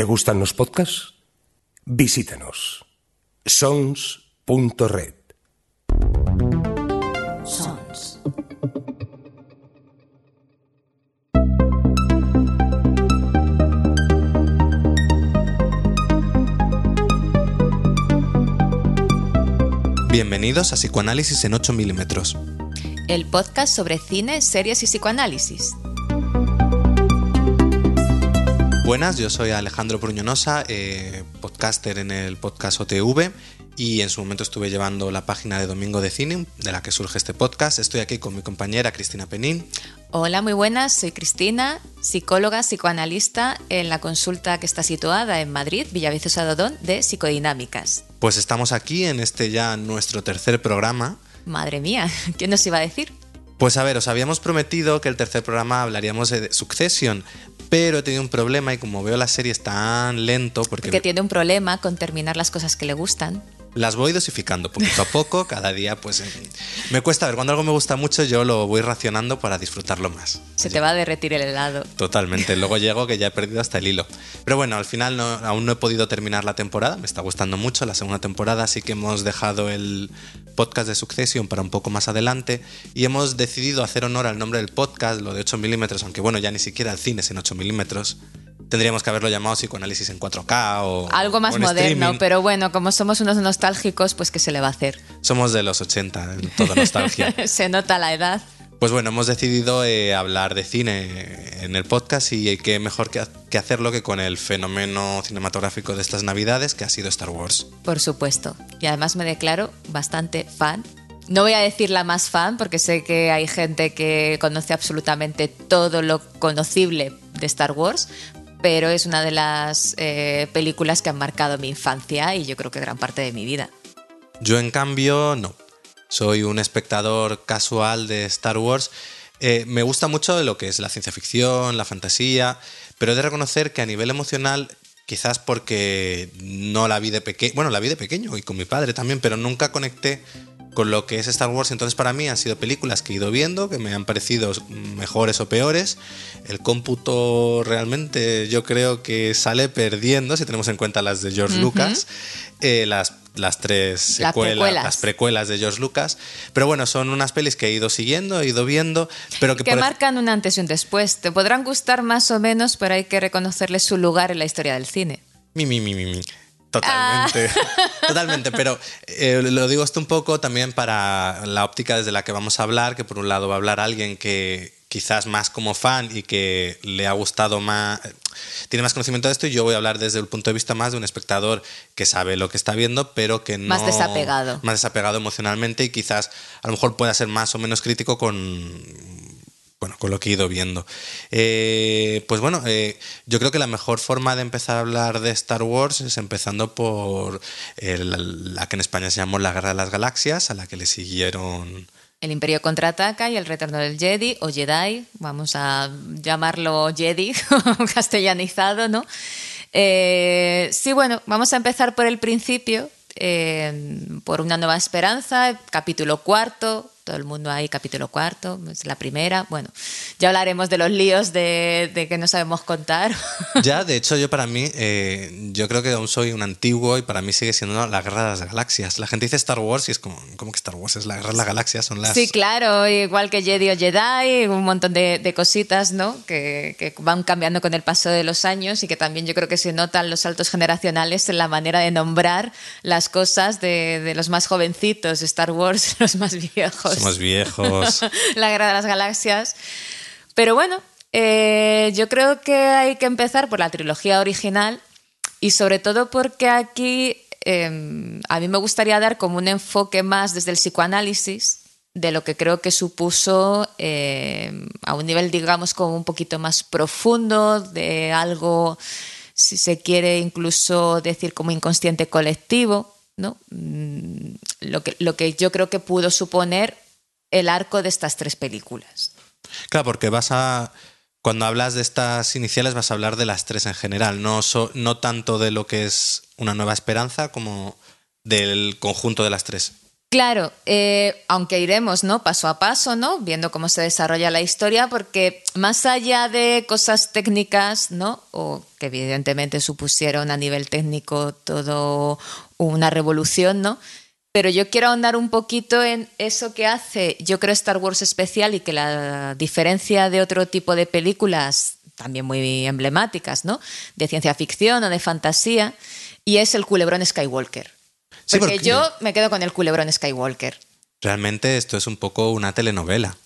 ¿Te gustan los podcasts? Visítanos. sons.red. Sons. Bienvenidos a Psicoanálisis en 8 milímetros. El podcast sobre cine, series y psicoanálisis. Buenas, yo soy Alejandro Bruñonosa, eh, podcaster en el podcast OTV y en su momento estuve llevando la página de Domingo de Cine, de la que surge este podcast. Estoy aquí con mi compañera Cristina Penín. Hola, muy buenas, soy Cristina, psicóloga, psicoanalista en la consulta que está situada en Madrid, Villaviciosa Dodón, de Psicodinámicas. Pues estamos aquí en este ya nuestro tercer programa. Madre mía, ¿quién nos iba a decir? Pues a ver, os habíamos prometido que el tercer programa hablaríamos de Succession, pero he tenido un problema y como veo la serie es tan lento porque... Porque tiene un problema con terminar las cosas que le gustan. Las voy dosificando poquito a poco, cada día pues eh, me cuesta ver, cuando algo me gusta mucho yo lo voy racionando para disfrutarlo más. Se te va a derretir el helado. Totalmente, luego llego que ya he perdido hasta el hilo. Pero bueno, al final no, aún no he podido terminar la temporada, me está gustando mucho la segunda temporada, así que hemos dejado el podcast de Succession para un poco más adelante y hemos decidido hacer honor al nombre del podcast, lo de 8 milímetros, aunque bueno, ya ni siquiera el cine es en 8 milímetros tendríamos que haberlo llamado psicoanálisis en 4K o algo más o en moderno, streaming. pero bueno, como somos unos nostálgicos, pues qué se le va a hacer. Somos de los 80, toda nostalgia. se nota la edad. Pues bueno, hemos decidido eh, hablar de cine en el podcast y qué mejor que, que hacerlo que con el fenómeno cinematográfico de estas navidades que ha sido Star Wars. Por supuesto. Y además me declaro bastante fan. No voy a decir la más fan porque sé que hay gente que conoce absolutamente todo lo conocible de Star Wars, pero es una de las eh, películas que han marcado mi infancia y yo creo que gran parte de mi vida. Yo en cambio no. Soy un espectador casual de Star Wars. Eh, me gusta mucho lo que es la ciencia ficción, la fantasía, pero he de reconocer que a nivel emocional, quizás porque no la vi de pequeño, bueno, la vi de pequeño y con mi padre también, pero nunca conecté con lo que es Star Wars. Entonces para mí han sido películas que he ido viendo, que me han parecido mejores o peores. El cómputo realmente yo creo que sale perdiendo, si tenemos en cuenta las de George. Lucas, eh, las, las tres Las secuelas, precuelas. las precuelas de George Lucas. Pero bueno, son unas pelis que he ido siguiendo, he ido viendo, pero que, Que marcan un antes y un después. Te podrán gustar más o menos, pero hay que reconocerles su lugar en la historia del cine. Mi, mi, mi, mi, mi. Totalmente. Totalmente. Pero eh, lo digo esto un poco también para la óptica desde la que vamos a hablar, que por un lado va a hablar alguien que quizás más como fan y que le ha gustado más, tiene más conocimiento de esto y yo voy a hablar desde el punto de vista más de un espectador que sabe lo que está viendo, pero que no... Más desapegado. Más desapegado emocionalmente y quizás a lo mejor pueda ser más o menos crítico con bueno, con lo que he ido viendo. Eh, pues bueno, eh, yo creo que la mejor forma de empezar a hablar de Star Wars es empezando por la que en España se llamó la Guerra de las Galaxias, a la que le siguieron... El Imperio contraataca y el retorno del Jedi o Jedi, vamos a llamarlo Jedi, castellanizado, ¿no? Eh, sí, bueno, vamos a empezar por el principio, por Una Nueva Esperanza, capítulo cuarto, todo el mundo ahí, capítulo cuarto, es la primera. Bueno, ya hablaremos de los líos de, de que no sabemos contar. Ya, de hecho, yo para mí, eh, yo creo que aún soy un antiguo y para mí sigue siendo la Guerra de las Galaxias. La gente dice Star Wars y es como, ¿cómo que Star Wars? Es la Guerra de las Galaxias, son las... Sí, claro, igual que Jedi o Jedi, un montón de, de cositas, ¿no? Que, que van cambiando con el paso de los años y que también yo creo que se notan los saltos generacionales en la manera de nombrar las cosas de, de los más jovencitos, Star Wars, los más viejos. Somos viejos. la Guerra de las Galaxias. Pero bueno, eh, yo creo que hay que empezar por la trilogía original y sobre todo porque aquí eh, a mí me gustaría dar como un enfoque más desde el psicoanálisis de lo que creo que supuso eh, a un nivel, digamos, como un poquito más profundo, de algo, si se quiere incluso decir como inconsciente colectivo, ¿no? Mm, Lo que, lo que yo creo que pudo suponer el arco de estas tres películas. Claro, porque vas a. Cuando hablas de estas iniciales, vas a hablar de las tres en general, no, so- no tanto de lo que es una nueva esperanza como del conjunto de las tres. Claro, eh, aunque iremos, ¿no? Paso a paso, ¿no? Viendo cómo se desarrolla la historia, porque más allá de cosas técnicas, ¿no? O que evidentemente supusieron a nivel técnico todo una revolución, ¿no? Pero yo quiero ahondar un poquito en eso que hace, yo creo, Star Wars especial y que la diferencia de otro tipo de películas también muy emblemáticas, ¿no? De ciencia ficción o de fantasía, y es el culebrón Skywalker. porque, yo me quedo con el culebrón Skywalker. Realmente esto es un poco una telenovela.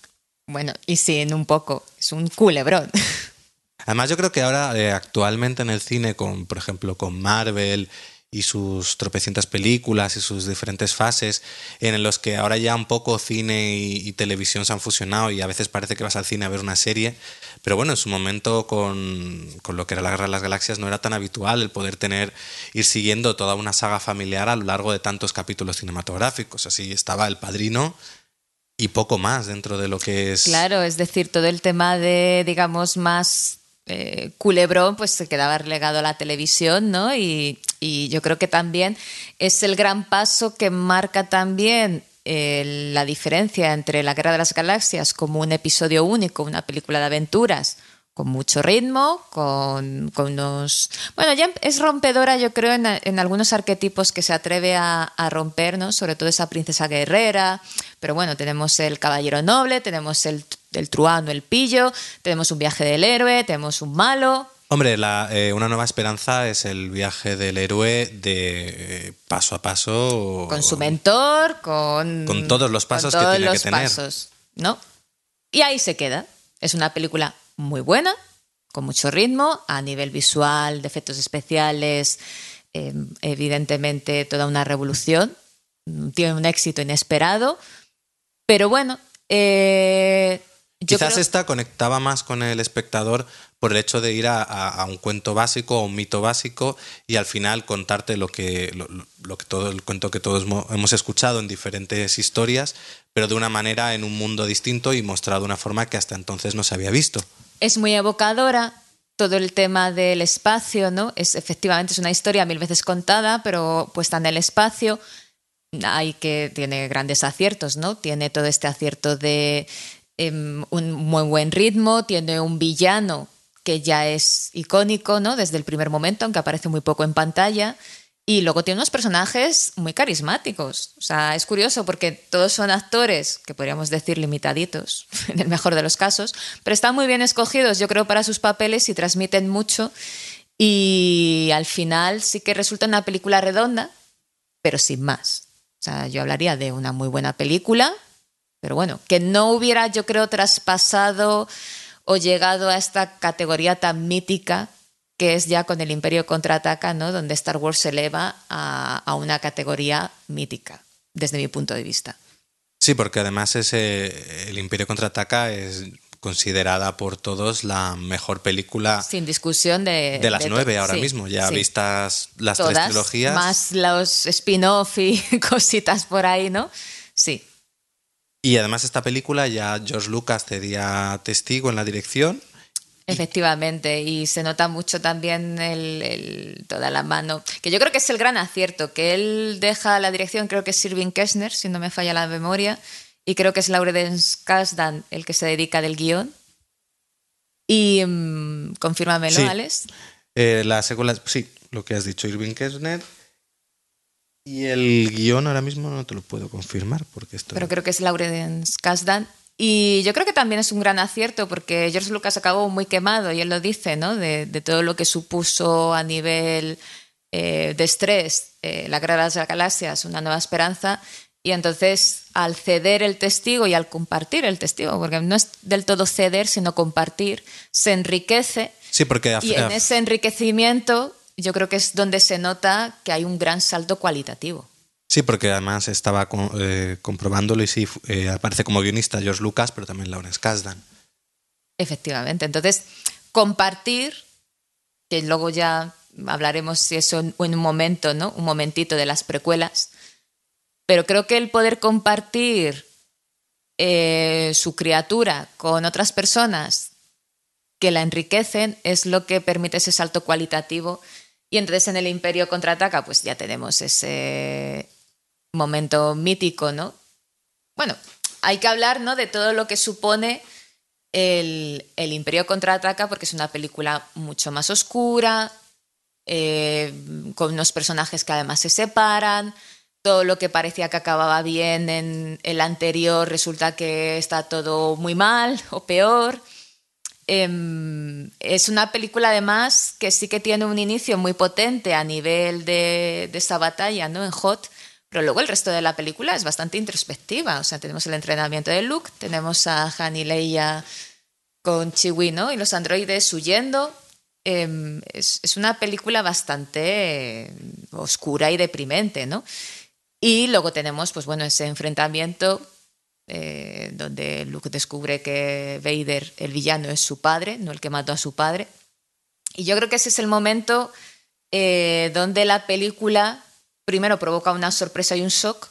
Bueno, y sí, en un poco, es un culebrón. Además, yo creo que ahora, eh, actualmente en el cine, con, por ejemplo, con Marvel y sus tropecientas películas y sus diferentes fases, en los que ahora ya un poco cine y, televisión se han fusionado y a veces parece que vas al cine a ver una serie, pero bueno, en su momento con, con, lo que era la Guerra de las Galaxias no era tan habitual el poder tener, ir siguiendo toda una saga familiar a lo largo de tantos capítulos cinematográficos. Así estaba El Padrino y poco más dentro de lo que es... Claro, es decir, todo el tema de, digamos, más eh, culebrón pues se quedaba relegado a la televisión, ¿no? Y, yo creo que también es el gran paso que marca también eh, la diferencia entre La Guerra de las Galaxias como un episodio único, una película de aventuras, con mucho ritmo, con, unos... Bueno, ya es rompedora, yo creo, en, algunos arquetipos que se atreve a, romper, ¿no? Sobre todo esa princesa guerrera, pero bueno, tenemos el caballero noble, tenemos el, el truano, el pillo, tenemos un viaje del héroe, tenemos un malo... Hombre, la, eh, una nueva esperanza es el viaje del héroe de paso a paso. Con su mentor, con... Con todos los pasos que tiene que tener. Pasos, ¿no? Y ahí se queda. Es una película muy buena, con mucho ritmo, a nivel visual, de efectos especiales, em, evidentemente toda una revolución, tiene un éxito inesperado, pero bueno, eh, Quizás esta conectaba más con el espectador por el hecho de ir a, un cuento básico o un mito básico y al final contarte lo que, lo, que todo el cuento que todos hemos escuchado en diferentes historias, pero de una manera en un mundo distinto y mostrado de una forma que hasta entonces no se había visto. Es muy evocadora, todo el tema del espacio, ¿no? Es efectivamente es una historia mil veces contada, pero puesta en el espacio. Hay que tiene grandes aciertos, ¿no? Tiene todo este acierto de em, un muy buen ritmo, tiene un villano que ya es icónico, ¿no? Desde el primer momento, aunque aparece muy poco en pantalla. Y luego tiene unos personajes muy carismáticos. O sea, es curioso porque todos son actores que podríamos decir limitaditos, en el mejor de los casos, pero están muy bien escogidos, yo creo, para sus papeles y transmiten mucho. Y al final sí que resulta una película redonda, pero sin más. O sea, yo hablaría de una muy buena película, pero bueno, que no hubiera, yo creo, traspasado o llegado a esta categoría tan mítica que es ya con el Imperio contraataca, ¿no? donde Star Wars se eleva a, una categoría mítica, desde mi punto de vista. Sí, porque además ese, el Imperio contraataca es considerada por todos la mejor película. Sin discusión de. De las nueve ahora mismo, ya vistas las tres trilogías. Más los spin-off y cositas por ahí, ¿no? Sí. Y además esta película ya George Lucas cedía testigo en la dirección Efectivamente, y se nota mucho también el, toda la mano, que yo creo que es el gran acierto, que él deja la dirección, creo que es Sirvin Kessner, si no me falla la memoria, y creo que es Laurence Kasdan el que se dedica del guion. Y um, confírmamelo, sí. Alex. Eh, la secuela, sí, lo que has dicho, Irving Kessner. Y el guion ahora mismo no te lo puedo confirmar porque esto. Pero creo que es Laurence Kasdan. Y yo creo que también es un gran acierto porque George Lucas acabó muy quemado, y él lo dice, ¿no? De, todo lo que supuso a nivel eh, de estrés eh, la Guerra de las Galaxias, una nueva esperanza. Y entonces, al ceder el testigo y al compartir el testigo, porque no es del todo ceder, sino compartir, se enriquece. Sí, porque y en ese enriquecimiento yo creo que es donde se nota que hay un gran salto cualitativo. Sí, porque además estaba eh, comprobándolo y sí, eh, aparece como guionista George Lucas, pero también Lawrence Kasdan. Efectivamente. Entonces, compartir, que luego ya hablaremos si eso en un momento, ¿no? Un momentito de las precuelas. Pero creo que el poder compartir eh, su criatura con otras personas que la enriquecen es lo que permite ese salto cualitativo. Y entonces en el Imperio contraataca, pues ya tenemos ese, momento mítico, ¿no? Bueno, hay que hablar, ¿no? De todo lo que supone el, el Imperio contraataca, porque es una película mucho más oscura, eh, con unos personajes que además se separan. Todo lo que parecía que acababa bien en el anterior resulta que está todo muy mal o peor. Em, es una película además que sí que tiene un inicio muy potente a nivel de, de esa batalla ¿no? en Hot, pero luego el resto de la película es bastante introspectiva. O sea, tenemos el entrenamiento de Luke, tenemos a Han y Leia con Chiwi ¿no? y los androides huyendo. Em, es, es, una película bastante eh, oscura y deprimente, ¿no? Y luego tenemos, pues bueno, ese enfrentamiento eh, donde Luke descubre que Vader, el villano, es su padre, no el que mató a su padre. Y yo creo que ese es el momento eh, donde la película primero provoca una sorpresa y un shock,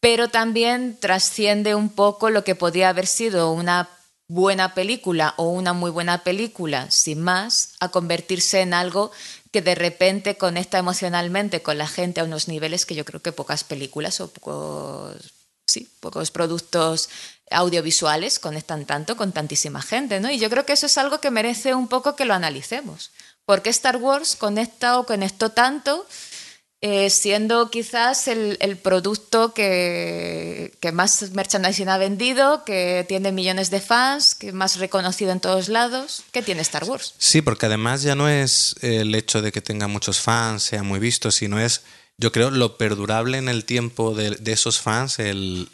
pero también trasciende un poco lo que podía haber sido una buena película o una muy buena película, sin más, a convertirse en algo que de repente conecta emocionalmente con la gente a unos niveles que yo creo que pocas películas o pocos, sí, pocos productos audiovisuales conectan tanto con tantísima gente, ¿no? Y yo creo que eso es algo que merece un poco que lo analicemos. ¿Por qué Star Wars conecta o conectó tanto? Eh, siendo quizás el, producto que, que, más merchandising ha vendido, que tiene millones de fans, que más reconocido en todos lados. ¿Qué tiene Star Wars? Sí, porque además ya no es el hecho de que tenga muchos fans, sea muy visto, sino es, yo creo, lo perdurable en el tiempo de, de esos fans, el,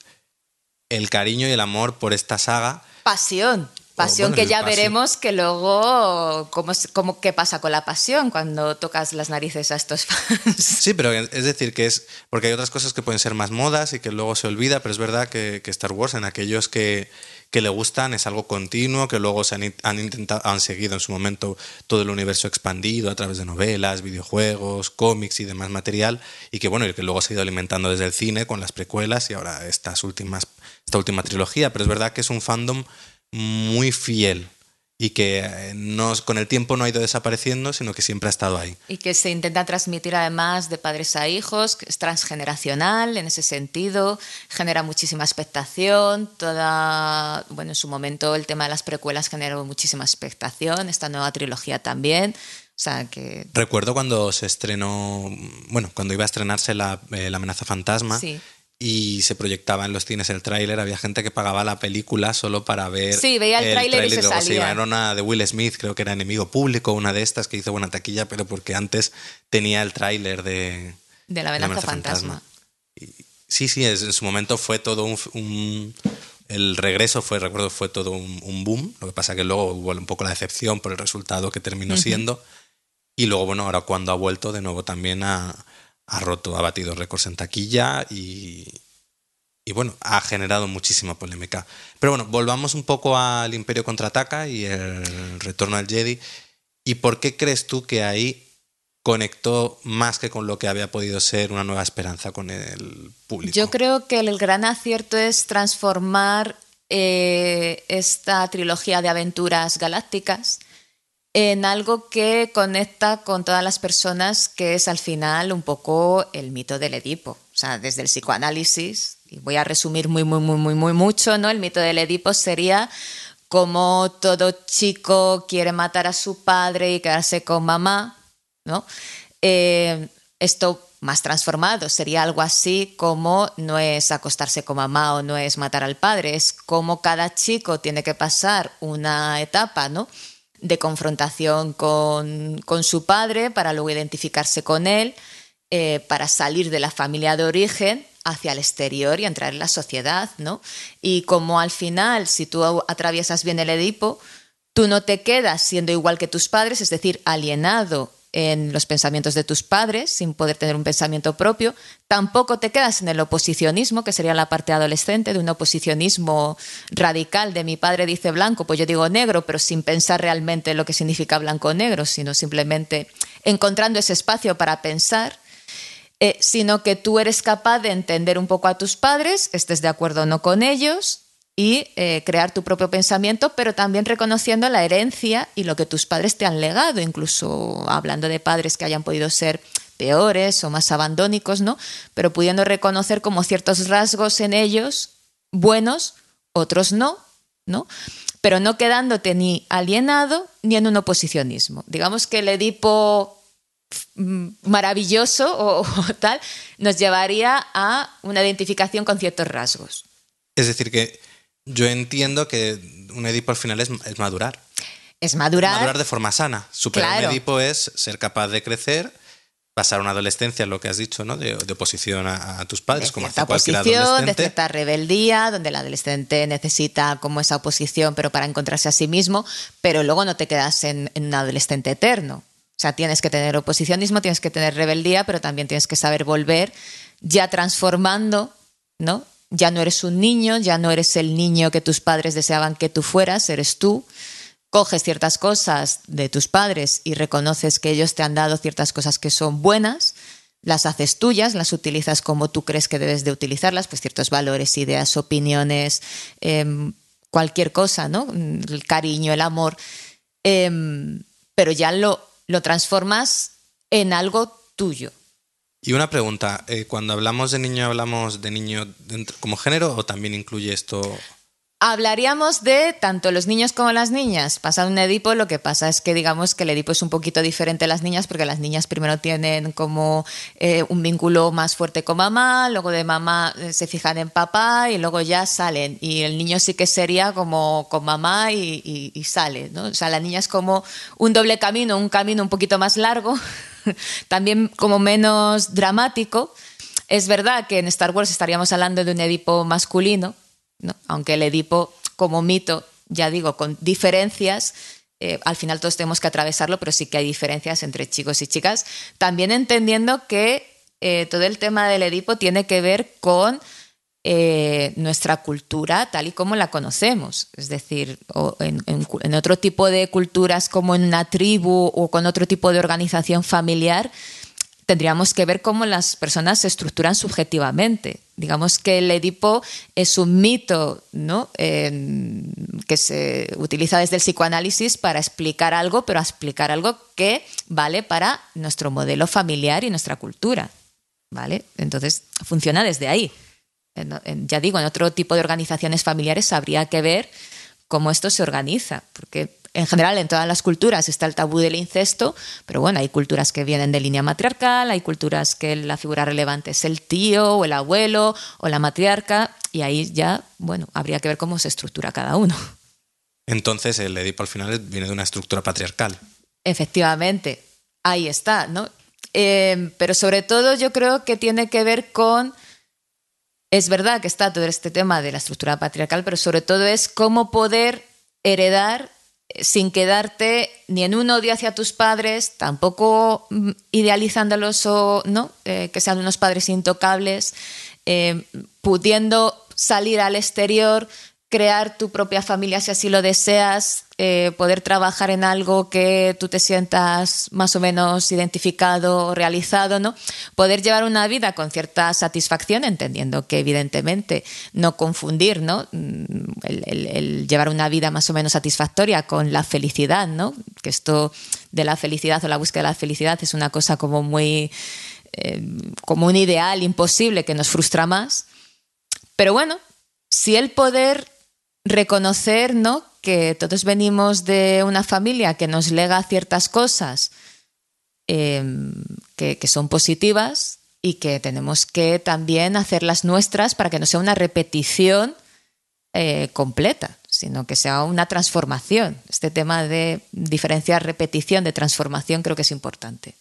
el cariño y el amor por esta saga. Pasión. Pasión bueno, que ya pasión. veremos que luego, ¿cómo, cómo, ¿qué pasa con la pasión cuando tocas las narices a estos fans? Sí, pero es decir, que es. Porque hay otras cosas que pueden ser más modas y que luego se olvida, pero es verdad que, que Star Wars, en aquellos que, que, le gustan, es algo continuo, que luego se han, han, intentado, han seguido en su momento todo el universo expandido a través de novelas, videojuegos, cómics y demás material, y que bueno, y que luego se ha ido alimentando desde el cine con las precuelas y ahora estas últimas, esta última trilogía. Pero es verdad que es un fandom muy fiel y que eh, no, con el tiempo no ha ido desapareciendo, sino que siempre ha estado ahí. Y que se intenta transmitir además de padres a hijos, que es transgeneracional en ese sentido, genera muchísima expectación, toda, bueno, en su momento el tema de las precuelas generó muchísima expectación, esta nueva trilogía también. O sea, que... Recuerdo cuando se estrenó, bueno, cuando iba a estrenarse la, eh, la amenaza fantasma. Sí y se proyectaba en los cines el tráiler, había gente que pagaba la película solo para ver sí, veía el, tráiler y se luego salía. se una de Will Smith, creo que era enemigo público, una de estas que hizo buena taquilla, pero porque antes tenía el tráiler de, de la amenaza fantasma. fantasma. Y, sí, sí, en su momento fue todo un, un el regreso fue, recuerdo, fue todo un, un, boom. Lo que pasa que luego hubo un poco la decepción por el resultado que terminó uh -huh. siendo. Y luego, bueno, ahora cuando ha vuelto de nuevo también a, ha roto, ha batido récords en taquilla y, y, bueno, ha generado muchísima polémica. Pero bueno, volvamos un poco al Imperio contraataca y el retorno al Jedi. ¿Y por qué crees tú que ahí conectó más que con lo que había podido ser una nueva esperanza con el público? Yo creo que el gran acierto es transformar eh, esta trilogía de aventuras galácticas en algo que conecta con todas las personas, que es al final un poco el mito del Edipo. O sea, desde el psicoanálisis, y voy a resumir muy, muy, muy, muy, muy mucho, ¿no? El mito del Edipo sería como todo chico quiere matar a su padre y quedarse con mamá, ¿no? Eh, esto más transformado sería algo así como no es acostarse con mamá o no es matar al padre, es como cada chico tiene que pasar una etapa, ¿no? De confrontación con, con, su padre para luego identificarse con él, eh, para salir de la familia de origen hacia el exterior y entrar en la sociedad, ¿no? Y como al final, si tú atraviesas bien el Edipo, tú no te quedas siendo igual que tus padres, es decir, alienado en los pensamientos de tus padres, sin poder tener un pensamiento propio. Tampoco te quedas en el oposicionismo, que sería la parte adolescente de un oposicionismo radical de mi padre dice blanco, pues yo digo negro, pero sin pensar realmente lo que significa blanco o negro, sino simplemente encontrando ese espacio para pensar. Eh, sino que tú eres capaz de entender un poco a tus padres, estés de acuerdo o no con ellos, y eh, crear tu propio pensamiento, pero también reconociendo la herencia y lo que tus padres te han legado, incluso hablando de padres que hayan podido ser peores o más abandónicos, ¿no? Pero pudiendo reconocer como ciertos rasgos en ellos buenos, otros no, ¿no? Pero no quedándote ni alienado ni en un oposicionismo. Digamos que el Edipo mm, maravilloso o, tal nos llevaría a una identificación con ciertos rasgos. Es decir, que yo entiendo que un Edipo al final es, madurar. Es madurar. Madurar de forma sana. Superar un Edipo es ser capaz de crecer pasar una adolescencia, lo que has dicho, ¿no? De, oposición a, tus padres, como hace cualquier adolescente. De cierta rebeldía, donde el adolescente necesita como esa oposición, pero para encontrarse a sí mismo, pero luego no te quedas en, un adolescente eterno. O sea, tienes que tener oposicionismo, tienes que tener rebeldía, pero también tienes que saber volver ya transformando, ¿no? Ya no eres un niño, ya no eres el niño que tus padres deseaban que tú fueras, eres tú coges ciertas cosas de tus padres y reconoces que ellos te han dado ciertas cosas que son buenas, las haces tuyas, las utilizas como tú crees que debes de utilizarlas, pues ciertos valores, ideas, opiniones, em, cualquier cosa, ¿no? El cariño, el amor, em, pero ya lo, lo transformas en algo tuyo. Y una pregunta, eh, cuando hablamos de niño, ¿hablamos de niño como género o también incluye esto? Hablaríamos de tanto los niños como las niñas. Pasado un Edipo, lo que pasa es que digamos que el Edipo es un poquito diferente a las niñas porque las niñas primero tienen como eh, un vínculo más fuerte con mamá, luego de mamá eh, se fijan en papá y luego ya salen. Y el niño sí que sería como con mamá y, sale. ¿no? O sea, la niña es como un doble camino, un camino un poquito más largo, también como menos dramático. Es verdad que en Star Wars estaríamos hablando de un Edipo masculino aunque el Edipo como mito, ya digo, con diferencias, eh, al final todos tenemos que atravesarlo, pero sí que hay diferencias entre chicos y chicas, también entendiendo que eh, todo el tema del Edipo tiene que ver con eh, nuestra cultura tal y como la conocemos. Es decir, en, otro tipo de culturas como en una tribu o con otro tipo de organización familiar, tendríamos que ver cómo las personas se estructuran subjetivamente. Digamos que el Edipo es un mito ¿no? que se utiliza desde el psicoanálisis para explicar algo, pero explicar algo que vale para nuestro modelo familiar y nuestra cultura. ¿vale? Entonces, funciona desde ahí. Ya digo, en otro tipo de organizaciones familiares habría que ver cómo esto se organiza, porque en general en todas las culturas está el tabú del incesto, pero bueno, hay culturas que vienen de línea matriarcal, hay culturas que la figura relevante es el tío o el abuelo o la matriarca, y ahí ya, bueno, habría que ver cómo se estructura cada uno. Entonces el Edipo al final viene de una estructura patriarcal. Efectivamente, ahí está, ¿no? Eh, pero sobre todo yo creo que tiene que ver con... Es verdad que está todo este tema de la estructura patriarcal, pero sobre todo es cómo poder heredar sin quedarte ni en un odio hacia tus padres, tampoco mm, idealizándolos o no, eh, que sean unos padres intocables, eh, pudiendo salir al exterior crear tu propia familia si así lo deseas, eh, poder trabajar en algo que tú te sientas más o menos identificado realizado, ¿no? Poder llevar una vida con cierta satisfacción, entendiendo que evidentemente no confundir, ¿no? Mm, el, llevar una vida más o menos satisfactoria con la felicidad, ¿no? Que esto de la felicidad o la búsqueda de la felicidad es una cosa como muy eh, como un ideal imposible que nos frustra más. Pero bueno, si el poder reconocer ¿no? que todos venimos de una familia que nos lega ciertas cosas em, que, son positivas y que tenemos que también hacerlas nuestras para que no sea una repetición eh, completa, sino que sea una transformación. Este tema de diferenciar repetición de transformación creo que es importante.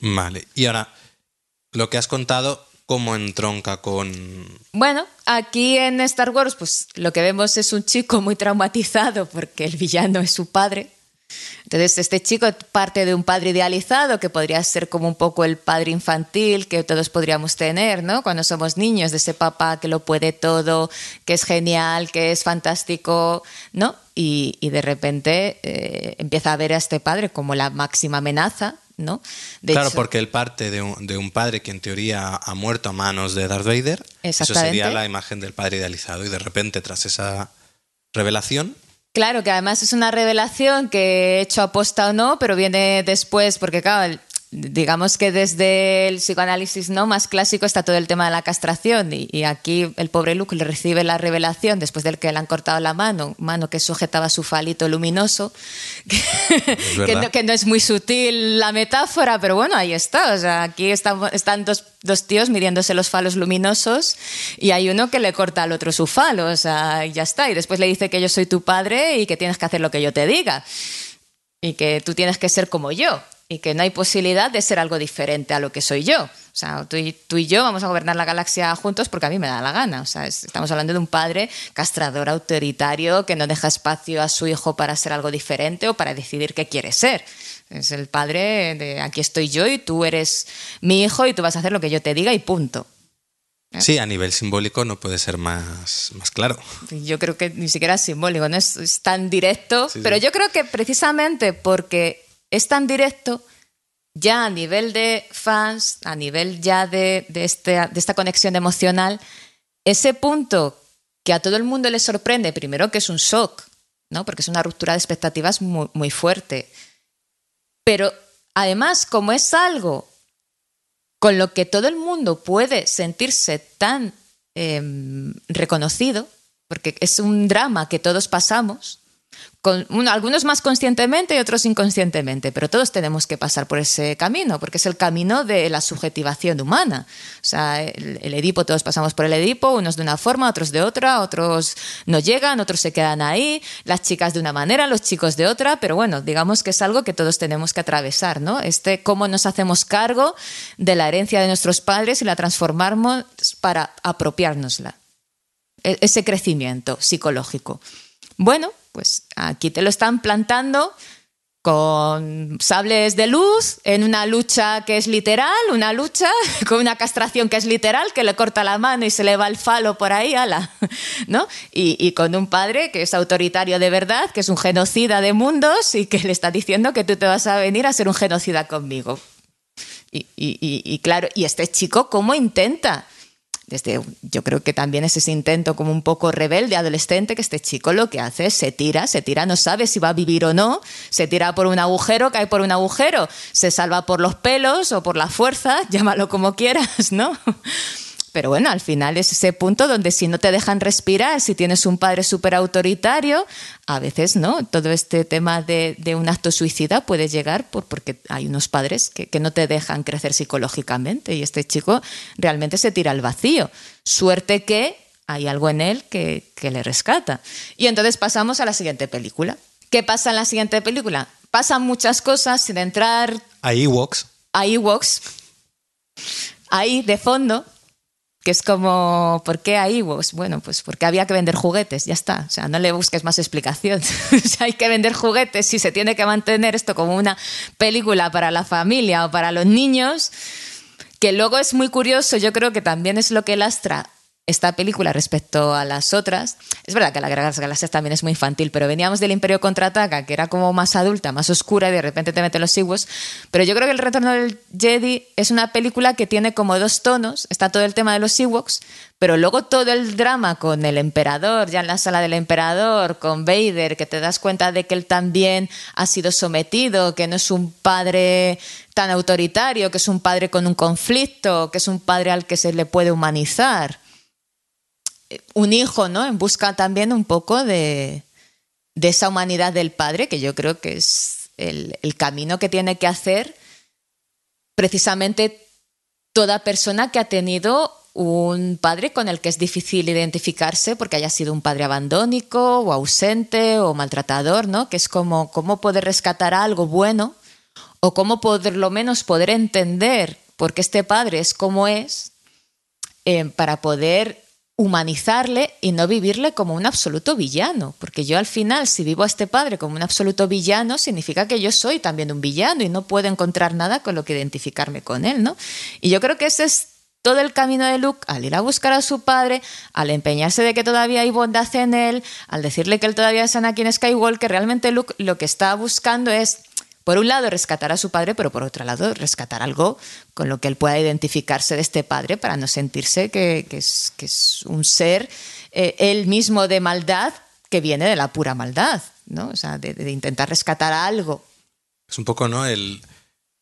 Vale, y ahora, lo que has contado cómo entronca con... Bueno, aquí en Star Wars pues lo que vemos es un chico muy traumatizado porque el villano es su padre. Entonces este chico parte de un padre idealizado que podría ser como un poco el padre infantil que todos podríamos tener, ¿no? Cuando somos niños, de ese papá que lo puede todo, que es genial, que es fantástico, ¿no? Y, de repente eh, empieza a ver a este padre como la máxima amenaza ¿no? claro, porque él parte de un, padre que en teoría ha muerto a manos de Darth Vader. Eso sería la imagen del padre idealizado. Y de repente, tras esa revelación. Claro, que además es una revelación que he hecho aposta o no, pero viene después, porque claro, digamos que desde el psicoanálisis no más clásico está todo el tema de la castración y, aquí el pobre Luke le recibe la revelación después del que le han cortado la mano, mano que sujetaba su falito luminoso, que, no, es muy sutil la metáfora, pero bueno, ahí está. O sea, aquí están, están dos, dos, tíos midiéndose los falos luminosos y hay uno que le corta al otro su falo, o sea, ya está. Y después le dice que yo soy tu padre y que tienes que hacer lo que yo te diga y que tú tienes que ser como yo y que no hay posibilidad de ser algo diferente a lo que soy yo. O sea, tú y, yo vamos a gobernar la galaxia juntos porque a mí me da la gana. O sea, estamos hablando de un padre castrador, autoritario, que no deja espacio a su hijo para ser algo diferente o para decidir qué quiere ser. Es el padre de aquí estoy yo y tú eres mi hijo y tú vas a hacer lo que yo te diga y punto. ¿Eh? Sí, a nivel simbólico no puede ser más, más claro. Yo creo que ni siquiera es simbólico, no es, tan directo, pero yo creo que precisamente porque es tan directo, ya a nivel de fans, a nivel ya de, este, de esta conexión emocional, ese punto que a todo el mundo le sorprende, primero que es un shock, ¿no? porque es una ruptura de expectativas muy, fuerte, pero además como es algo con lo que todo el mundo puede sentirse tan em, reconocido, porque es un drama que todos pasamos, algunos más conscientemente y otros inconscientemente, pero todos tenemos que pasar por ese camino, porque es el camino de la subjetivación humana. O sea, el, Edipo, todos pasamos por el Edipo, unos de una forma, otros de otra, otros no llegan, otros se quedan ahí, las chicas de una manera, los chicos de otra, pero bueno, digamos que es algo que todos tenemos que atravesar, ¿no? Este cómo nos hacemos cargo de la herencia de nuestros padres y la transformamos para apropiárnosla. E, ese crecimiento psicológico. Bueno, pues aquí te lo están plantando con sables de luz en una lucha que es literal, una lucha con una castración que es literal, que le corta la mano y se le va el falo por ahí, ala, ¿no? Y, con un padre que es autoritario de verdad, que es un genocida de mundos y que le está diciendo que tú te vas a venir a ser un genocida conmigo. Y, y claro, y este chico, ¿cómo intenta? Desde, yo creo que también es ese intento como un poco rebelde, adolescente, que este chico lo que hace es se tira, se tira, no sabe si va a vivir o no, se tira por un agujero, cae por un agujero, se salva por los pelos o por la fuerza, llámalo como quieras, ¿no? Pero bueno, al final es ese punto donde si no te dejan respirar, si tienes un padre súper autoritario, a veces, ¿no? Todo este tema de, un acto suicida puede llegar por, porque hay unos padres que, no te dejan crecer psicológicamente y este chico realmente se tira al vacío. Suerte que hay algo en él que, que le rescata. Y entonces pasamos a la siguiente película. ¿Qué pasa en la siguiente película? Pasan muchas cosas sin entrar... A Ewoks. A Ewoks. Ahí, de fondo, que es como, ¿por qué hay Ewoks? Bueno, pues porque había que vender juguetes, ya está. O sea, no le busques más explicación. hay que vender juguetes si se tiene que mantener esto como una película para la familia o para los niños, que luego es muy curioso, yo creo que también es lo que lastra esta película respecto a las otras. Es verdad que la Guerra de las Galaxias también es muy infantil, pero veníamos del Imperio Contraataca, que era como más adulta, más oscura, y de repente te meten los Ewoks. Pero yo creo que El Retorno del Jedi es una película que tiene como dos tonos. Está todo el tema de los Ewoks, pero luego todo el drama con el emperador, ya en la sala del emperador, con Vader, que te das cuenta de que él también ha sido sometido, que no es un padre tan autoritario, que es un padre con un conflicto, que es un padre al que se le puede humanizar un hijo, ¿no? En busca también un poco de, esa humanidad del padre, que yo creo que es el, camino que tiene que hacer precisamente toda persona que ha tenido un padre con el que es difícil identificarse porque haya sido un padre abandónico o ausente o maltratador, ¿no? Que es como cómo poder rescatar algo bueno o cómo por lo menos poder entender por qué este padre es como es eh, para poder humanizarle y no vivirle como un absoluto villano, porque yo al final, si vivo a este padre como un absoluto villano, significa que yo soy también un villano y no puedo encontrar nada con lo que identificarme con él, ¿no? Y yo creo que ese es todo el camino de Luke al ir a buscar a su padre, al empeñarse de que todavía hay bondad en él, al decirle que él todavía es Anakin Skywalker, realmente Luke lo que está buscando es por un lado, rescatar a su padre, pero por otro lado, rescatar algo con lo que él pueda identificarse de este padre para no sentirse que, es, un ser eh, él mismo de maldad que viene de la pura maldad, ¿no? O sea, de, intentar rescatar algo. Es un poco, ¿no? El,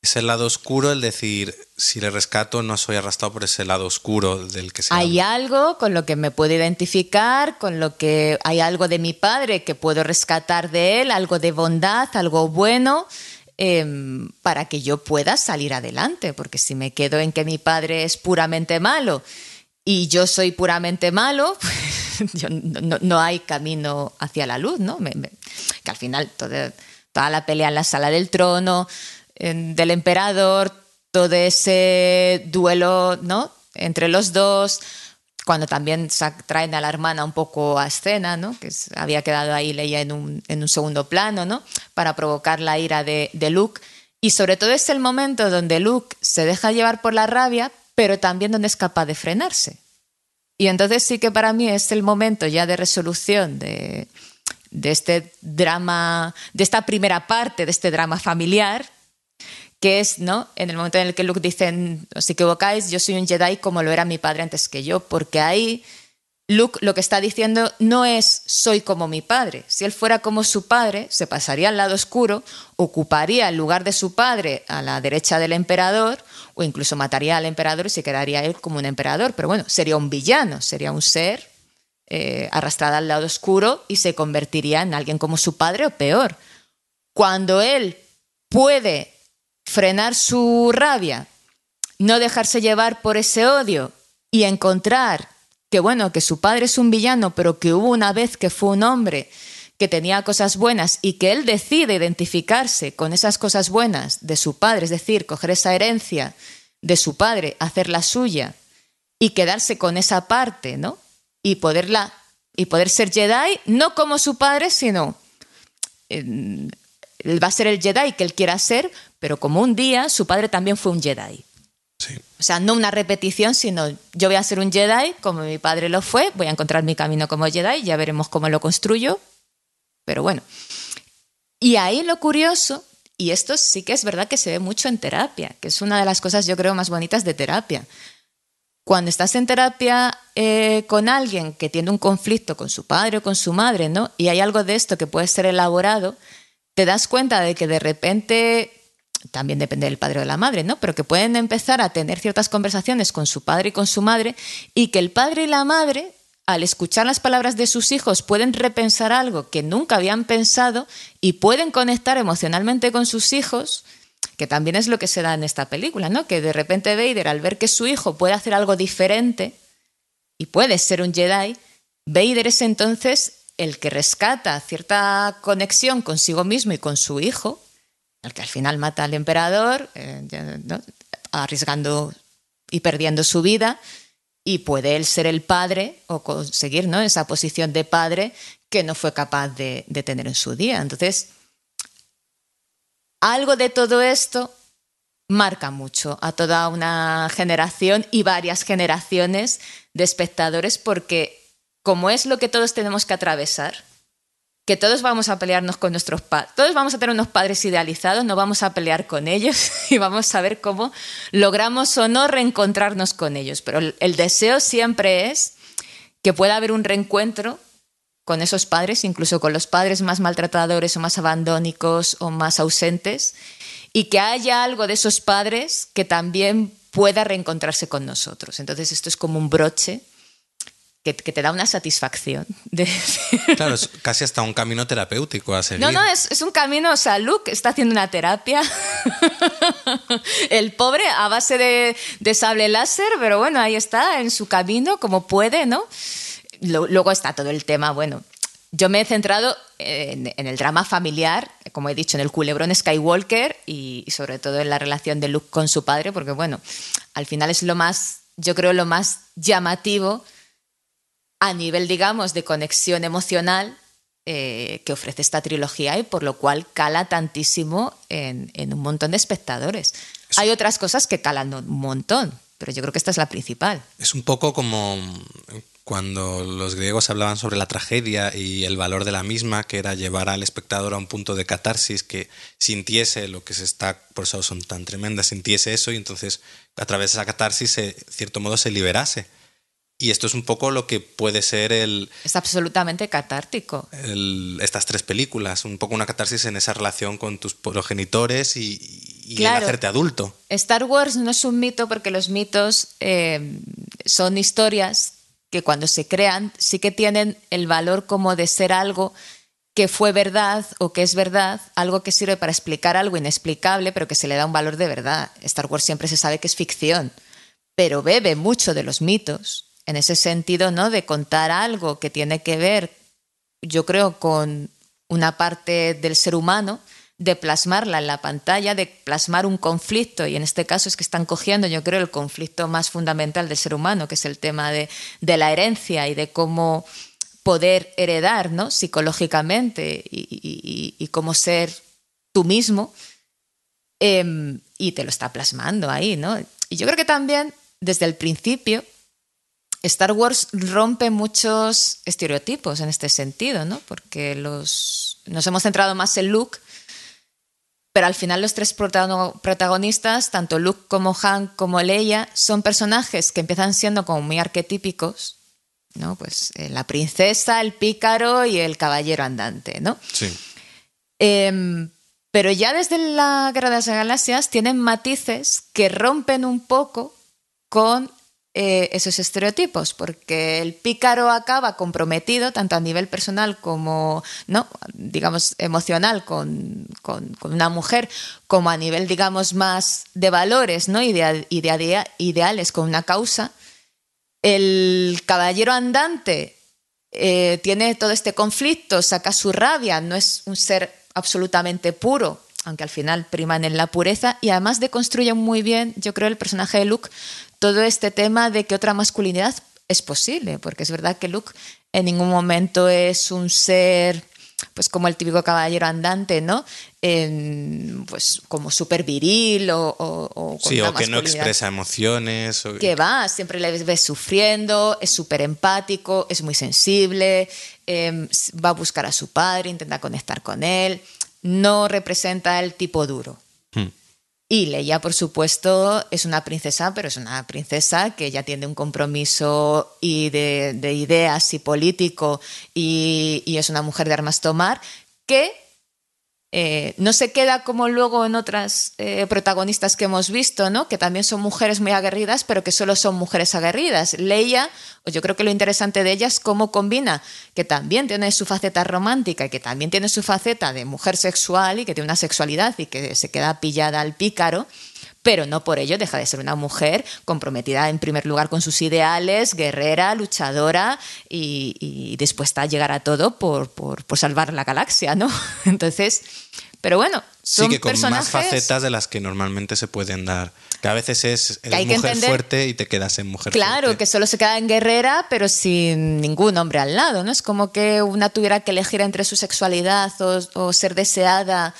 Es el lado oscuro el decir, si le rescato no soy arrastrado por ese lado oscuro del que se Hay algo con lo que me puedo identificar, con lo que hay algo de mi padre que puedo rescatar de él, algo de bondad, algo bueno, em, para que yo pueda salir adelante. Porque si me quedo en que mi padre es puramente malo y yo soy puramente malo, no, hay camino hacia la luz, ¿no? que al final toda la pelea en la sala del trono del emperador, todo ese duelo ¿no? entre los dos, cuando también traen a la hermana un poco a escena, ¿no? que había quedado ahí leía en un, en un segundo plano, ¿no? para provocar la ira de, de Luke. Y sobre todo es el momento donde Luke se deja llevar por la rabia, pero también donde es capaz de frenarse. Y entonces sí que para mí es el momento ya de resolución de, de este drama, de esta primera parte de este drama familiar, que es, ¿no? En el momento en el que Luke dice, os equivocáis, yo soy un Jedi como lo era mi padre antes que yo, porque ahí Luke lo que está diciendo no es soy como mi padre. Si él fuera como su padre, se pasaría al lado oscuro, ocuparía el lugar de su padre a la derecha del emperador, o incluso mataría al emperador y se quedaría él como un emperador. Pero bueno, sería un villano, sería un ser eh, arrastrado al lado oscuro y se convertiría en alguien como su padre o peor. Cuando él puede frenar su rabia, no dejarse llevar por ese odio y encontrar que bueno, que su padre es un villano, pero que hubo una vez que fue un hombre que tenía cosas buenas y que él decide identificarse con esas cosas buenas de su padre, es decir, coger esa herencia de su padre, hacerla suya y quedarse con esa parte, ¿no? Y poderla y poder ser Jedi no como su padre, sino él va a ser el Jedi que él quiera ser, pero como un día su padre también fue un Jedi. O sea, no una repetición, sino yo voy a ser un Jedi como mi padre lo fue, voy a encontrar mi camino como Jedi, ya veremos cómo lo construyo, pero bueno. Y ahí lo curioso, y esto sí que es verdad que se ve mucho en terapia, que es una de las cosas yo creo más bonitas de terapia. Cuando estás en terapia eh, con alguien que tiene un conflicto con su padre o con su madre, ¿no? Y hay algo de esto que puede ser elaborado, te das cuenta de que de repente también depende del padre o de la madre, ¿no? Pero que pueden empezar a tener ciertas conversaciones con su padre y con su madre y que el padre y la madre, al escuchar las palabras de sus hijos, pueden repensar algo que nunca habían pensado y pueden conectar emocionalmente con sus hijos, que también es lo que se da en esta película, ¿no? Que de repente Vader, al ver que su hijo puede hacer algo diferente y puede ser un Jedi, Vader es entonces el que rescata cierta conexión consigo mismo y con su hijo el que al final mata al emperador, eh, arriesgando y perdiendo su vida, y puede él ser el padre o conseguir ¿no? esa posición de padre que no fue capaz de, de tener en su día. Entonces, algo de todo esto marca mucho a toda una generación y varias generaciones de espectadores porque como es lo que todos tenemos que atravesar, que todos vamos a pelearnos con nuestros padres, todos vamos a tener unos padres idealizados, no vamos a pelear con ellos y vamos a ver cómo logramos o no reencontrarnos con ellos. Pero el deseo siempre es que pueda haber un reencuentro con esos padres, incluso con los padres más maltratadores o más abandónicos o más ausentes, y que haya algo de esos padres que también pueda reencontrarse con nosotros. Entonces esto es como un broche que, te da una satisfacción. Claro, es casi hasta un camino terapéutico a seguir. No, no, es, un camino, o sea, Luke está haciendo una terapia. El pobre a base de, sable láser, pero bueno, ahí está, en su camino, como puede, ¿no? Luego está todo el tema, bueno, yo me he centrado en, el drama familiar, como he dicho, en el culebrón Skywalker y, y, sobre todo en la relación de Luke con su padre, porque bueno, al final es lo más, yo creo, lo más llamativo a nivel, digamos, de conexión emocional eh, que ofrece esta trilogía y por lo cual cala tantísimo en, un montón de espectadores. Hay otras cosas que calan un montón, pero yo creo que esta es la principal. Es un poco como cuando los griegos hablaban sobre la tragedia y el valor de la misma, que era llevar al espectador a un punto de catarsis, que sintiese lo que se está, por eso son tan tremendas, sintiese eso y entonces a través de esa catarsis, de cierto modo, se liberase. Y esto es un poco lo que puede ser el... Es absolutamente catártico. estas tres películas, un poco una catarsis en esa relación con tus progenitores y, y el hacerte adulto. Star Wars no es un mito porque los mitos eh, son historias que cuando se crean sí que tienen el valor como de ser algo que fue verdad o que es verdad, algo que sirve para explicar algo inexplicable, pero que se le da un valor de verdad. Star Wars siempre se sabe que es ficción, pero bebe mucho de los mitos, en ese sentido, ¿no? De contar algo que tiene que ver, yo creo, con una parte del ser humano, de plasmarla en la pantalla, de plasmar un conflicto, y en este caso es que están cogiendo, yo creo, el conflicto más fundamental del ser humano, que es el tema de, de la herencia y de cómo poder heredar ¿no? psicológicamente y, cómo ser tú mismo, em, y te lo está plasmando ahí. ¿no? Y yo creo que también, desde el principio, Star Wars rompe muchos estereotipos en este sentido, ¿no? porque los, nos hemos centrado más en Luke, pero al final los tres protagonistas, tanto Luke como Han como Leia, son personajes que empiezan siendo como muy arquetípicos ¿no? Pues eh, la princesa, el pícaro y el caballero andante, ¿no? Sí. Em, pero ya desde la Guerra de las Galaxias tienen matices que rompen un poco con eh, esos estereotipos, porque el pícaro acaba comprometido tanto a nivel personal como, ¿no? digamos, emocional con, una mujer, como a nivel, digamos, más de valores ¿no? ideales con una causa. El caballero andante eh, tiene todo este conflicto, saca su rabia, no es un ser absolutamente puro, aunque al final priman en la pureza, y además deconstruye muy bien, yo creo, el personaje de Luke, todo este tema de que otra masculinidad es posible, porque es verdad que Luke en ningún momento es un ser pues como el típico caballero andante, ¿no? pues como súper viril o, o, sí, o que no expresa emociones. Que va, siempre le ves sufriendo, es súper empático, es muy sensible, em, va a buscar a su padre, intenta conectar con él, no representa el tipo duro. Y Leia, por supuesto, es una princesa, pero es una princesa que ya tiene un compromiso y de, ideas y político y, y, es una mujer de armas tomar que eh, no se queda como luego en otras eh, protagonistas que hemos visto, ¿no? que también son mujeres muy aguerridas, pero que solo son mujeres aguerridas. Leia, yo creo que lo interesante de ella es cómo combina, que también tiene su faceta romántica y que también tiene su faceta de mujer sexual y que tiene una sexualidad y que se queda pillada al pícaro, pero no por ello deja de ser una mujer comprometida en primer lugar con sus ideales, guerrera, luchadora y, dispuesta a llegar a todo por, por, por salvar la galaxia, ¿no? Entonces, pero bueno, son sí, que con más facetas de las que normalmente se pueden dar. Que a veces es mujer fuerte y te quedas en mujer claro, fuerte. Claro, que solo se queda en guerrera, pero sin ningún hombre al lado, ¿no? Es como que una tuviera que elegir entre su sexualidad o, ser deseada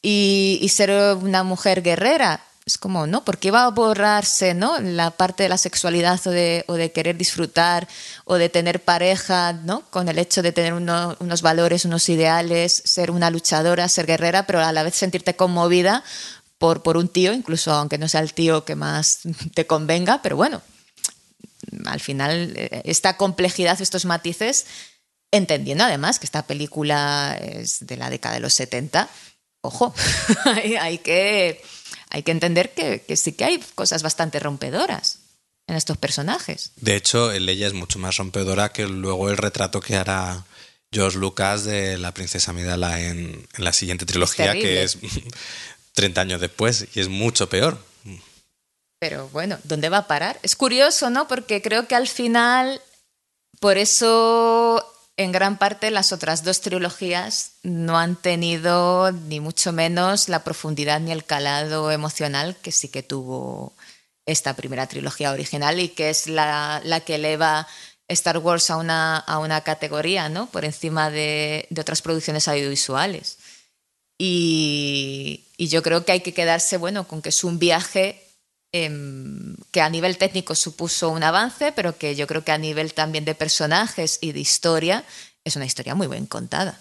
y, y, ser una mujer guerrera es como, ¿no? ¿Por qué va a borrarse, ¿no? La parte de la sexualidad o de, o de querer disfrutar o de tener pareja, ¿no? Con el hecho de tener unos valores, unos ideales, ser una luchadora, ser guerrera, pero a la vez sentirte conmovida por, por un tío, incluso aunque no sea el tío que más te convenga, pero bueno, al final eh, esta complejidad, estos matices, entendiendo además que esta película es de la década de los 70, ojo, hay que hay que entender que, sí que hay cosas bastante rompedoras en estos personajes. De hecho, ella es mucho más rompedora que luego el retrato que hará George Lucas de la princesa Midala en, la siguiente trilogía, que es 30 años después, y es mucho peor. Pero bueno, ¿dónde va a parar? Es curioso, ¿no? Porque creo que al final, por eso en gran parte las otras dos trilogías no han tenido ni mucho menos la profundidad ni el calado emocional que sí que tuvo esta primera trilogía original y que es la, que eleva Star Wars a una, a una categoría, ¿no? Por encima de, otras producciones audiovisuales. Y, y, yo creo que hay que quedarse, bueno, con que es un viaje Em, que a nivel técnico supuso un avance, pero que yo creo que a nivel también de personajes y de historia es una historia muy bien contada.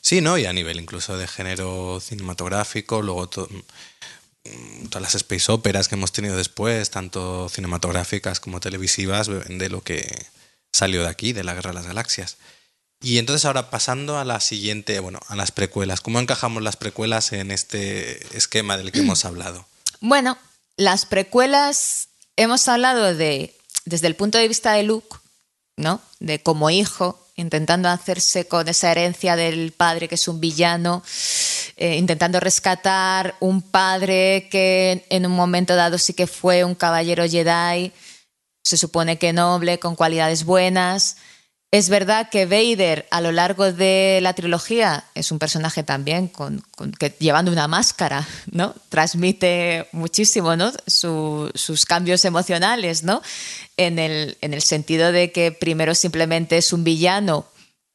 Sí, ¿no? Y a nivel incluso de género cinematográfico, luego mm, todas las space operas que hemos tenido después, tanto cinematográficas como televisivas, de lo que salió de aquí, de la Guerra de las Galaxias. Y entonces ahora pasando a la siguiente, bueno, a las precuelas. ¿Cómo encajamos las precuelas en este esquema del que hemos hablado? Bueno, las precuelas hemos hablado de desde el punto de vista de Luke, ¿no? De como hijo, intentando hacerse con esa herencia del padre que es un villano, eh, intentando rescatar un padre que en un momento dado sí que fue un caballero Jedi, se supone que noble, con cualidades buenas. Es verdad que Vader a lo largo de la trilogía es un personaje también con, que llevando una máscara, ¿no? Transmite muchísimo, ¿no? sus cambios emocionales, ¿no? En el, en el, sentido de que primero simplemente es un villano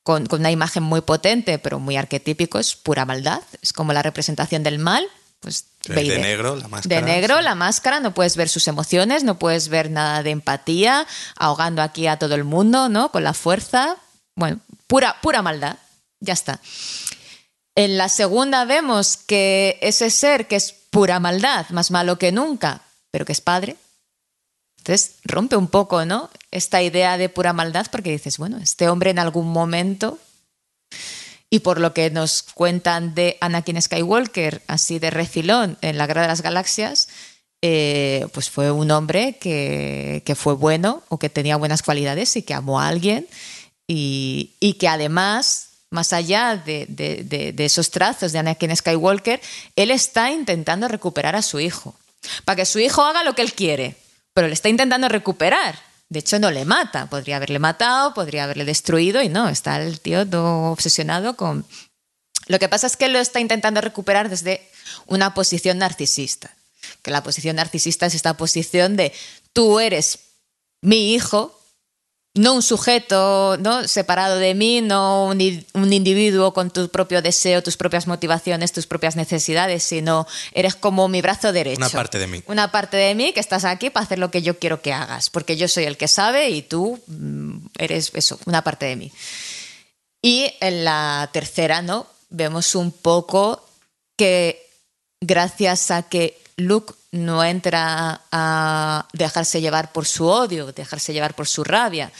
con, con una imagen muy potente, pero muy arquetípico, es pura maldad, es como la representación del mal, pues de negro la máscara. De negro la máscara, no puedes ver sus emociones, no puedes ver nada de empatía, ahogando aquí a todo el mundo, ¿no? Con la fuerza. Bueno, pura, pura maldad. Ya está. En la segunda vemos que ese ser que es pura maldad, más malo que nunca, pero que es padre. Entonces rompe un poco, ¿no? Esta idea de pura maldad porque dices, bueno, este hombre en algún momento y por lo que nos cuentan de Anakin Skywalker, así de refilón en la Guerra de las Galaxias, eh, pues fue un hombre que, fue bueno o que tenía buenas cualidades y que amó a alguien y, que además, más allá de, de, esos trazos de Anakin Skywalker, él está intentando recuperar a su hijo, para que su hijo haga lo que él quiere, pero le está intentando recuperar. De hecho, no le mata. Podría haberle matado, podría haberle destruido y no, está el tío obsesionado con... Lo que pasa es que lo está intentando recuperar desde una posición narcisista. Que la posición narcisista es esta posición de tú eres mi hijo, no un sujeto ¿no? separado de mí, no un, individuo con tu propio deseo, tus propias motivaciones, tus propias necesidades, sino eres como mi brazo derecho. Una parte de mí. Una parte de mí que estás aquí para hacer lo que yo quiero que hagas, porque yo soy el que sabe y tú mm, eres eso, una parte de mí. Y en la tercera, ¿no? Vemos un poco que gracias a que Luke no entra a dejarse llevar por su odio, dejarse llevar por su rabia,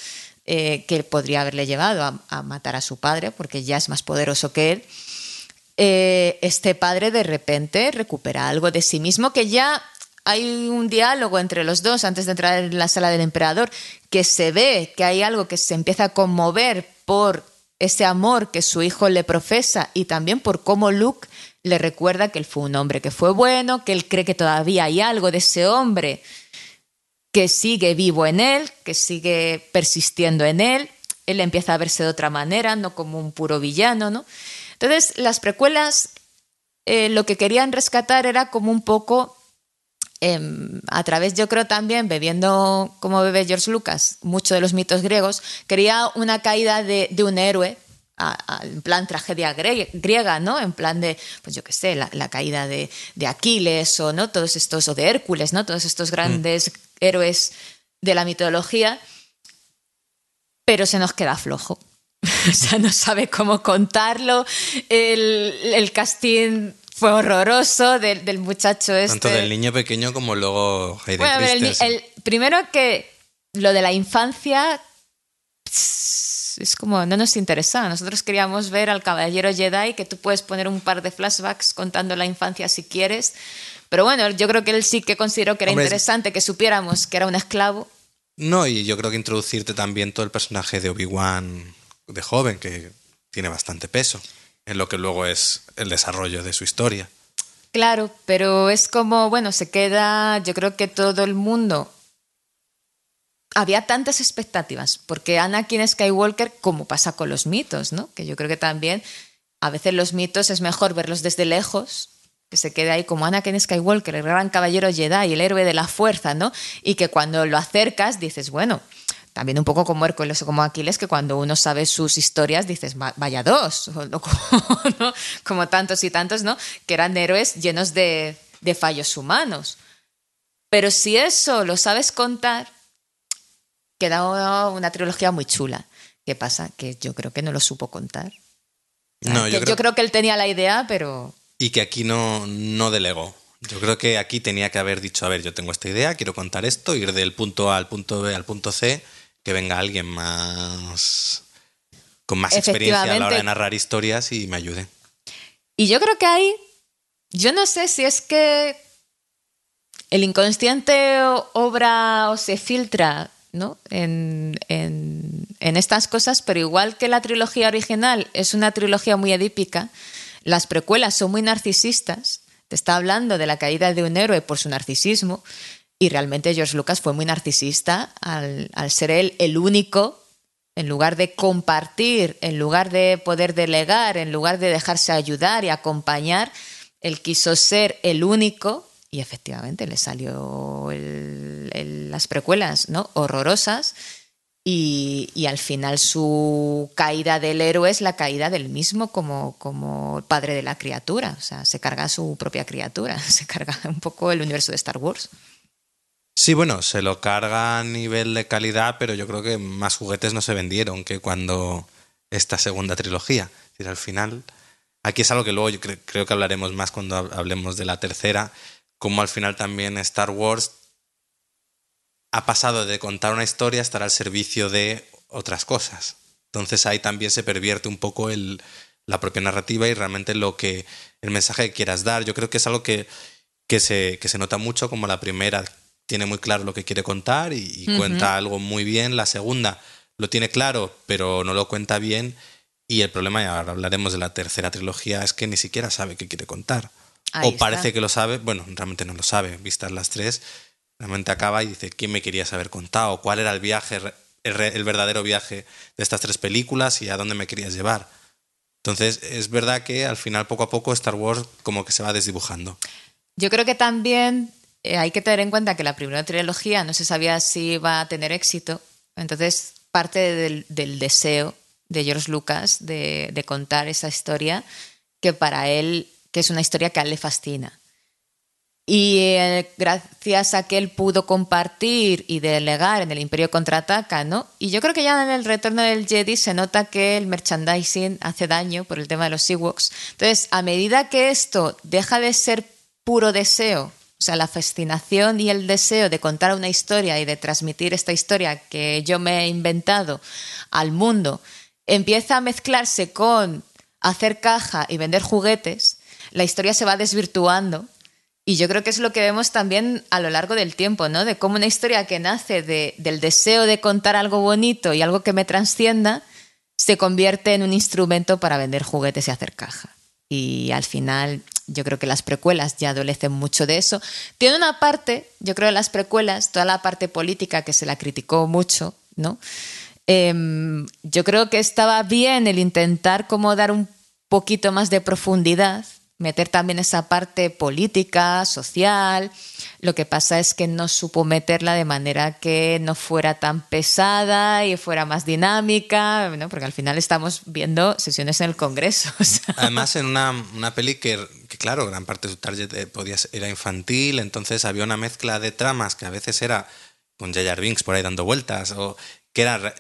eh, que podría haberle llevado a, matar a su padre, porque ya es más poderoso que él. Eh, este padre de repente recupera algo de sí mismo que ya hay un diálogo entre los dos antes de entrar en la sala del emperador, que se ve que hay algo que se empieza a conmover por ese amor que su hijo le profesa y también por cómo Luke le recuerda que él fue un hombre que fue bueno, que él cree que todavía hay algo de ese hombre que sigue vivo en él, que sigue persistiendo en él. Él empieza a verse de otra manera, no como un puro villano, ¿no? Entonces, las precuelas eh, lo que querían rescatar era como un poco, em, a través, yo creo también, bebiendo como bebe George Lucas, mucho de los mitos griegos, quería una caída de un héroe en plan tragedia griega, ¿no? En plan de, pues yo qué sé, la, caída de, Aquiles o, ¿no? Todos estos, o de Hércules, ¿no? Todos estos grandes mm. héroes de la mitología, pero se nos queda flojo. o sea, no sabe cómo contarlo. El, casting fue horroroso del, muchacho este. Tanto del niño pequeño como luego Hayden bueno, el, primero que lo de la infancia es como, no nos interesaba. Nosotros queríamos ver al caballero Jedi, que tú puedes poner un par de flashbacks contando la infancia si quieres. Pero bueno, yo creo que él sí que consideró que era interesante que supiéramos que era un esclavo. No, y yo creo que introducirte también todo el personaje de Obi-Wan de joven, que tiene bastante peso en lo que luego es el desarrollo de su historia. Claro, pero es como, bueno, se queda, yo creo que todo el mundo había tantas expectativas, porque Anakin Skywalker, como pasa con los mitos, ¿no? Que yo creo que también a veces los mitos es mejor verlos desde lejos, que se quede ahí como Anakin Skywalker, el gran caballero Jedi, el héroe de la fuerza, ¿no? Y que cuando lo acercas dices, bueno, también un poco como Hércules o como Aquiles, que cuando uno sabe sus historias dices, vaya dos, como, tantos y tantos, ¿no? Que eran héroes llenos de, de fallos humanos. Pero si eso lo sabes contar, queda una trilogía muy chula. ¿Qué pasa? Que yo creo que no lo supo contar. No, yo, creo... que él tenía la idea, pero... Y que aquí no, no delegó. Yo creo que aquí tenía que haber dicho, a ver, yo tengo esta idea, quiero contar esto, ir del punto A al punto B al punto C, que venga alguien más con más experiencia a la hora de narrar historias y me ayude. Y yo creo que ahí, yo no sé si es que el inconsciente obra o se filtra ¿no? en, en- estas cosas, pero igual que la trilogía original es una trilogía muy edípica, las precuelas son muy narcisistas. Te está hablando de la caída de un héroe por su narcisismo y realmente George Lucas fue muy narcisista al, al ser él el único en lugar de compartir, en lugar de poder delegar, en lugar de dejarse ayudar y acompañar, él quiso ser el único y efectivamente le salió las precuelas ¿no? horrorosas y, y al final su caída del héroe es la caída del mismo como, como padre de la criatura, o sea, se carga su propia criatura, se carga un poco el universo de Star Wars. Sí, bueno, se lo carga a nivel de calidad, pero yo creo que más juguetes no se vendieron que cuando esta segunda trilogía. Es decir, al final, aquí es algo que luego yo cre- creo que hablaremos más cuando hab- hablemos de la tercera, como al final también Star Wars ha pasado de contar una historia a estar al servicio de otras cosas. Entonces ahí también se pervierte un poco el, la propia narrativa y realmente lo que el mensaje que quieras dar. Yo creo que es algo que, que, se, que se nota mucho como la primera tiene muy claro lo que quiere contar y, cuenta algo muy bien. La segunda lo tiene claro, pero no lo cuenta bien. Y el problema, y ahora hablaremos de la tercera trilogía, es que ni siquiera sabe qué quiere contar. Ahí o parece está. que lo sabe, bueno, realmente no lo sabe. Vistas las tres, realmente acaba y dice, ¿quién me querías haber contado? ¿Cuál era el viaje, el, el verdadero viaje de estas tres películas y a dónde me querías llevar? Entonces, es verdad que al final, poco a poco, Star Wars como que se va desdibujando. Yo creo que también eh, hay que tener en cuenta que la primera trilogía no se sabía si iba a tener éxito, entonces parte del, del deseo de George Lucas de, de contar esa historia que para él, que es una historia que a él le fascina. Y eh, gracias a que él pudo compartir y delegar en el Imperio Contraataca, ¿no? Y yo creo que ya en el Retorno del Jedi se nota que el merchandising hace daño por el tema de los Ewoks. Entonces, a medida que esto deja de ser puro deseo, o sea, la fascinación y el deseo de contar una historia y de transmitir esta historia que yo me he inventado al mundo, empieza a mezclarse con hacer caja y vender juguetes, la historia se va desvirtuando y yo creo que es lo que vemos también a lo largo del tiempo, ¿no? De cómo una historia que nace de- del deseo de contar algo bonito y algo que me transcienda, se convierte en un instrumento para vender juguetes y hacer caja. Y al final, yo creo que las precuelas ya adolecen mucho de eso. Tiene una parte, yo creo, en las precuelas, toda la parte política que se la criticó mucho, ¿no? Em, yo creo que estaba bien el intentar como dar un poquito más de profundidad, meter también esa parte política, social. Lo que pasa es que no supo meterla de manera que no fuera tan pesada y fuera más dinámica, ¿no? porque al final estamos viendo sesiones en el Congreso. Además, en una, una peli que, que, claro, gran parte de su target eh, podía ser- era infantil, entonces había una mezcla de tramas que a veces era con Jar Binks por ahí dando vueltas, o que era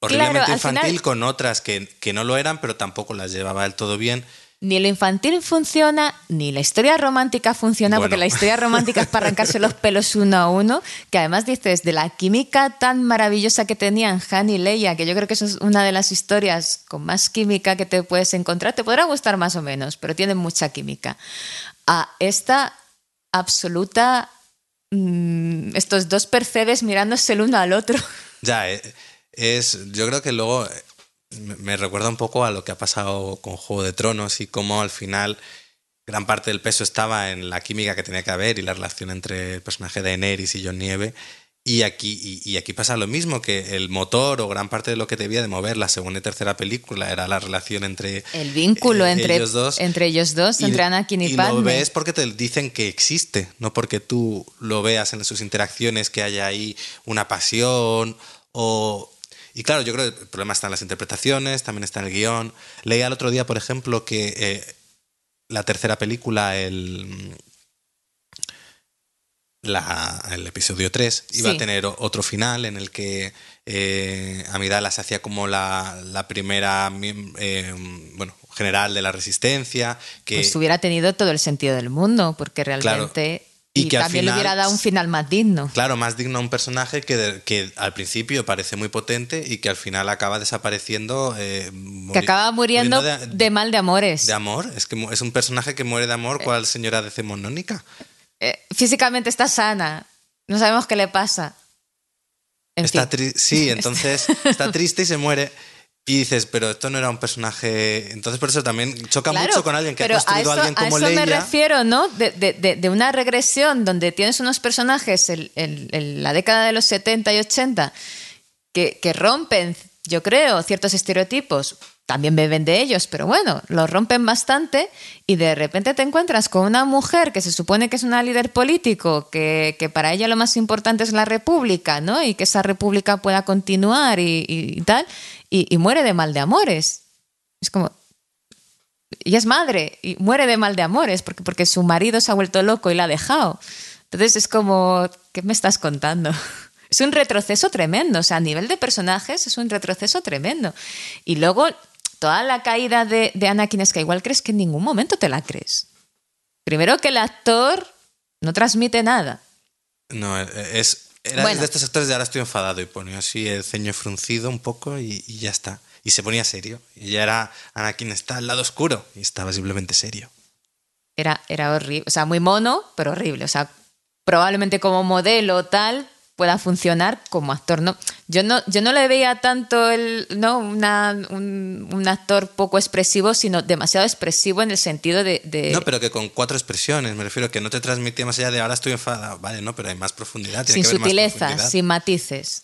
horriblemente infantil final- con otras que, que no lo eran, pero tampoco las llevaba del todo bien. Ni lo infantil funciona, ni la historia romántica funciona, Bueno. porque la historia romántica es para arrancarse los pelos uno a uno, que además dices, de la química tan maravillosa que tenían Han y Leia, que yo creo que eso es una de las historias con más química que te puedes encontrar, te podrá gustar más o menos, pero tienen mucha química. A esta absoluta, mm, estos dos percebes mirándose el uno al otro. Ya, eh, es, yo creo que luego me recuerda un poco a lo que ha pasado con Juego de Tronos y cómo al final gran parte del peso estaba en la química que tenía que haber y la relación entre el personaje de Daenerys y Jon Nieve. Y aquí, y, y aquí pasa lo mismo, que el motor o gran parte de lo que debía de mover la segunda y tercera película era la relación entre El vínculo eh, entre, ellos dos. entre ellos dos, Y- entre Anakin y, y Padme. lo ves porque te dicen que existe, no porque tú lo veas en sus interacciones, que haya ahí una pasión o... Y claro, yo creo que el problema está en las interpretaciones, también está en el guion. Leía el otro día, por ejemplo, que eh, la tercera película, el, la- el episodio 3, iba Sí. a tener otro final en el que eh, Amidala se hacía como la, la primera eh, bueno, general de la resistencia. Que, Pues hubiera tenido todo el sentido del mundo, porque realmente Y, también le hubiera dado un final más digno. Claro, más digno a un personaje que, que al principio parece muy potente y que al final acaba desapareciendo. Eh, que acaba muriendo, de, mal de amores. De amor, es que es un personaje que muere de amor, ¿cuál señora decimonónica? Eh, físicamente está sana, no sabemos qué le pasa. está sí, entonces está triste y se muere. Y dices, pero esto no era un personaje. Entonces, por eso también choca mucho con alguien que ha construido a, alguien como a eso me refiero, ¿no? De, una regresión donde tienes unos personajes en, la década de los 70 y 80 que, que rompen, yo creo, ciertos estereotipos también beben de ellos, pero bueno, los rompen bastante y de repente te encuentras con una mujer que se supone que es una líder político, que, para ella lo más importante es la república, ¿no? Y que esa república pueda continuar y, tal, y, muere de mal de amores. Es como... Y es madre y muere de mal de amores porque, porque su marido se ha vuelto loco y la ha dejado. Entonces es como, ¿qué me estás contando? Es un retroceso tremendo, o sea, a nivel de personajes es un retroceso tremendo. Y luego toda la caída de, de Anakin Skywalker crees que en ningún momento te la crees. Primero que el actor no transmite nada. No, es, era de estos actores de ahora estoy enfadado y ponía así el ceño fruncido un poco y, ya está. Y se ponía serio. Y ya era Anakin está al lado oscuro y estaba simplemente serio. Era, era horrible, o sea, muy mono, pero horrible. O sea, probablemente como modelo tal, pueda funcionar como actor. No, yo no, yo no le veía tanto el, ¿no? Una, un, actor poco expresivo, sino demasiado expresivo en el sentido de, No, pero que con cuatro expresiones, me refiero, que no te transmitía más allá de ahora estoy enfadado, vale, no, pero hay más profundidad. sin sutileza, sin matices.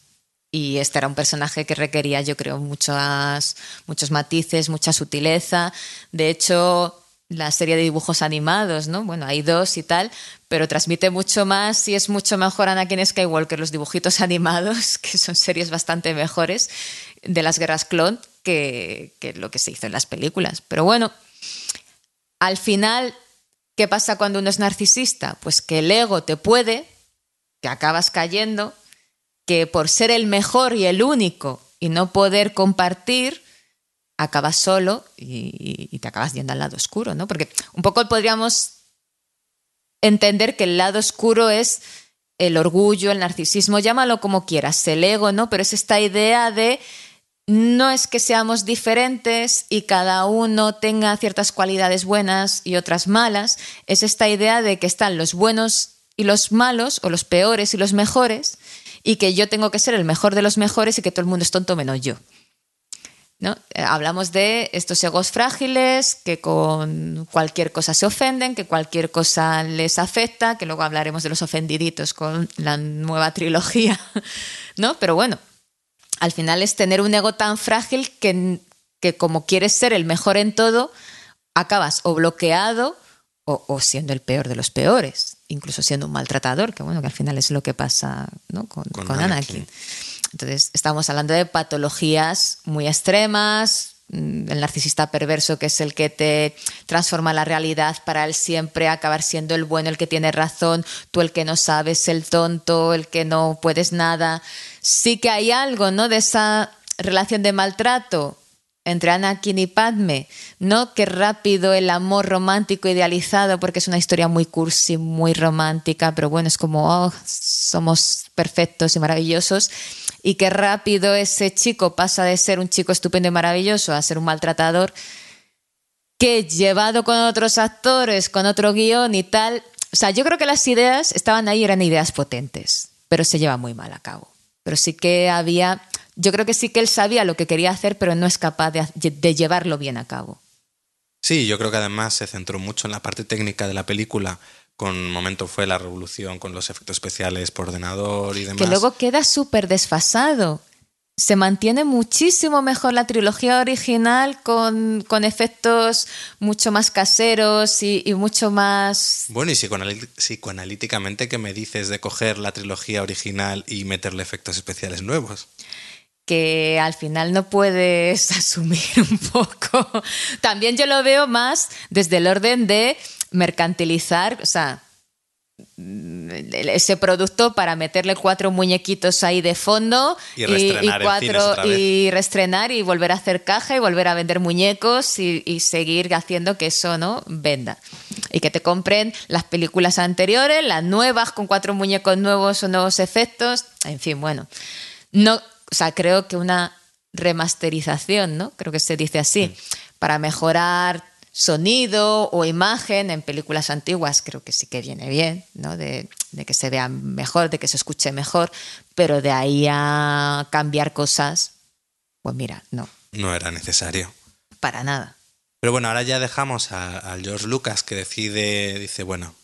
Y este era un personaje que requería, yo creo, muchos, muchos matices, mucha sutileza. De hecho, la serie de dibujos animados, ¿no? Bueno, hay dos y tal, pero transmite mucho más y es mucho mejor Anakin Skywalker los dibujitos animados, que son series bastante mejores de las guerras clon que, que lo que se hizo en las películas. Pero bueno, al final, ¿qué pasa cuando uno es narcisista? Pues que el ego te puede, que acabas cayendo, que por ser el mejor y el único y no poder compartir, acabas solo y, te acabas yendo al lado oscuro, ¿no? Porque un poco podríamos entender que el lado oscuro es el orgullo, el narcisismo, llámalo como quieras, el ego, ¿no? Pero es esta idea de no es que seamos diferentes y cada uno tenga ciertas cualidades buenas y otras malas, es esta idea de que están los buenos y los malos, o los peores y los mejores, y que yo tengo que ser el mejor de los mejores y que todo el mundo es tonto menos yo. ¿No? Eh, hablamos de estos egos frágiles que con cualquier cosa se ofenden, que cualquier cosa les afecta, que luego hablaremos de los ofendiditos con la nueva trilogía, ¿no? Pero bueno, al final es tener un ego tan frágil que, que como quieres ser el mejor en todo, acabas o bloqueado o, siendo el peor de los peores, incluso siendo un maltratador, que bueno, que al final es lo que pasa con, con, Anakin. Entonces, estamos hablando de patologías muy extremas, mm, el narcisista perverso que es el que te transforma la realidad para él siempre acabar siendo el bueno, el que tiene razón, tú el que no sabes, el tonto, el que no puedes nada. Sí que hay algo, ¿no? De esa relación de maltrato entre Anakin y Padme, ¿no? Qué rápido el amor romántico idealizado, porque es una historia muy cursi, muy romántica, pero bueno, es como, oh, somos perfectos y maravillosos y qué rápido ese chico pasa de ser un chico estupendo y maravilloso a ser un maltratador que llevado con otros actores, con otro guion y tal. O sea, yo creo que las ideas estaban ahí, eran ideas potentes, pero se lleva muy mal a cabo. Pero sí que había, yo creo que sí que él sabía lo que quería hacer, pero no es capaz de, de llevarlo bien a cabo. Sí, yo creo que además se centró mucho en la parte técnica de la película, con momento fue la revolución con los efectos especiales por ordenador y demás. Que luego queda súper desfasado. Se mantiene muchísimo mejor la trilogía original con, efectos mucho más caseros y, mucho más... Bueno, y psicoanalíticamente, ¿qué me dices de coger la trilogía original y meterle efectos especiales nuevos? Que al final no puedes asumir un poco. También yo lo veo más desde el orden de mercantilizar, o sea, ese producto para meterle cuatro muñequitos ahí de fondo y, y, cuatro y restrenar y volver a hacer caja y volver a vender muñecos y, y, seguir haciendo que eso no venda. Y que te compren las películas anteriores las nuevas con cuatro muñecos nuevos o nuevos efectos en fin bueno. No o sea creo que una remasterización no creo que se dice así mm. para mejorar sonido o imagen en películas antiguas creo que sí que viene bien, ¿no? De, que se vea mejor, de que se escuche mejor, pero de ahí a cambiar cosas, pues mira, no. No era necesario. Para nada. Pero bueno, ahora ya dejamos a, George Lucas que decide, dice, bueno,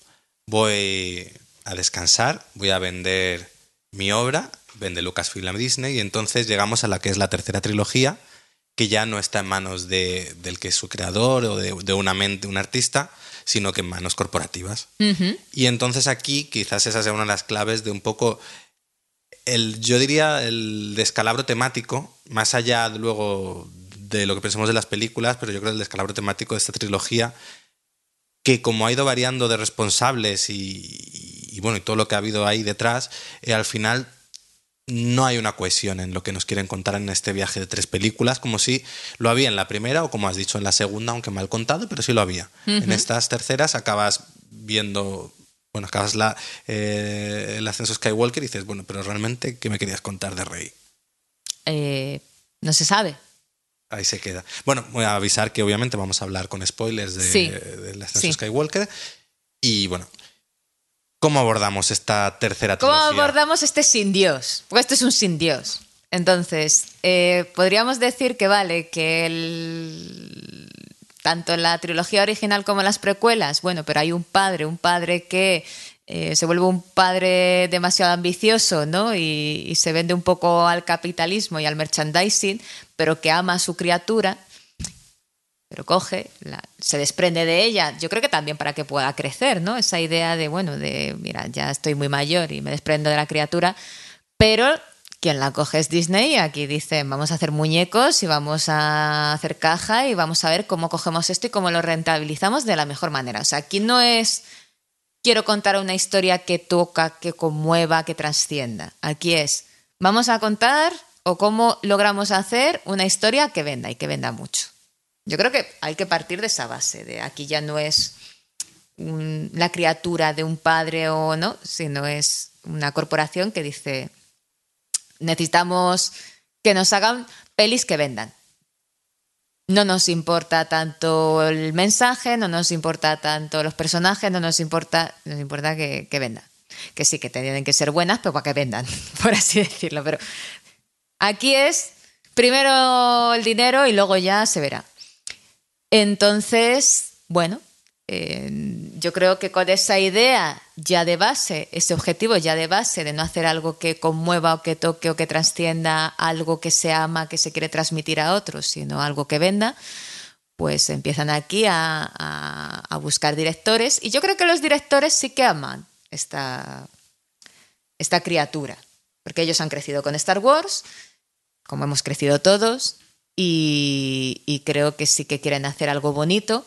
voy a descansar, voy a vender mi obra, vende Lucasfilm Disney, y entonces llegamos a la que es la tercera trilogía, que ya no está en manos de, del que es su creador o de, una mente, un artista, sino que en manos corporativas. Y entonces aquí quizás esa sea una de las claves de un poco el, yo diría, el descalabro temático, más allá luego de lo que pensemos de las películas, pero yo creo el descalabro temático de esta trilogía, que como ha ido variando de responsables y, bueno, y todo lo que ha habido ahí detrás, eh, al final no hay una cohesión en lo que nos quieren contar en este viaje de tres películas, como si lo había en la primera o como has dicho en la segunda, aunque mal contado, pero sí lo había. En estas terceras acabas viendo, bueno, acabas la, eh, el ascenso Skywalker y dices, bueno, pero realmente, ¿qué me querías contar de Rey? Eh, no se sabe. Ahí se queda. Bueno, voy a avisar que obviamente vamos a hablar con spoilers de, del ascenso Skywalker. Y bueno, ¿Cómo abordamos esta tercera trilogía? ¿Cómo abordamos este sin Dios? Porque esto es un sin Dios. Entonces, eh, podríamos decir que vale, que el, tanto en la trilogía original como en las precuelas, bueno, pero hay un padre, un padre que eh, se vuelve un padre demasiado ambicioso, ¿no? Y, y, se vende un poco al capitalismo y al merchandising, pero que ama a su criatura pero coge, se desprende de ella, yo creo que también para que pueda crecer, ¿no? Esa idea de, bueno, de, mira, ya estoy muy mayor y me desprendo de la criatura, pero quien la coge es Disney aquí dicen, vamos a hacer muñecos y vamos a hacer caja y vamos a ver cómo cogemos esto y cómo lo rentabilizamos de la mejor manera. O sea, aquí no es quiero contar una historia que toca, que conmueva, que trascienda. Aquí es, vamos a contar o cómo logramos hacer una historia que venda y que venda mucho. Yo creo que hay que partir de esa base, de aquí ya no es la criatura de un padre o no, sino es una corporación que dice, necesitamos que nos hagan pelis que vendan. No nos importa tanto el mensaje, no nos importa tanto los personajes, no nos importa, nos importa que, que vendan. Que sí, que tienen que ser buenas, pero para que vendan, por así decirlo. Pero aquí es primero el dinero y luego ya se verá. Entonces, bueno, eh, yo creo que con esa idea ya de base, ese objetivo ya de base de no hacer algo que conmueva o que toque o que trascienda algo que se ama, que se quiere transmitir a otros, sino algo que venda, pues empiezan aquí a, buscar directores. Y yo creo que los directores sí que aman esta, esta criatura, porque ellos han crecido con Star Wars, como hemos crecido todos, y, creo que sí que quieren hacer algo bonito.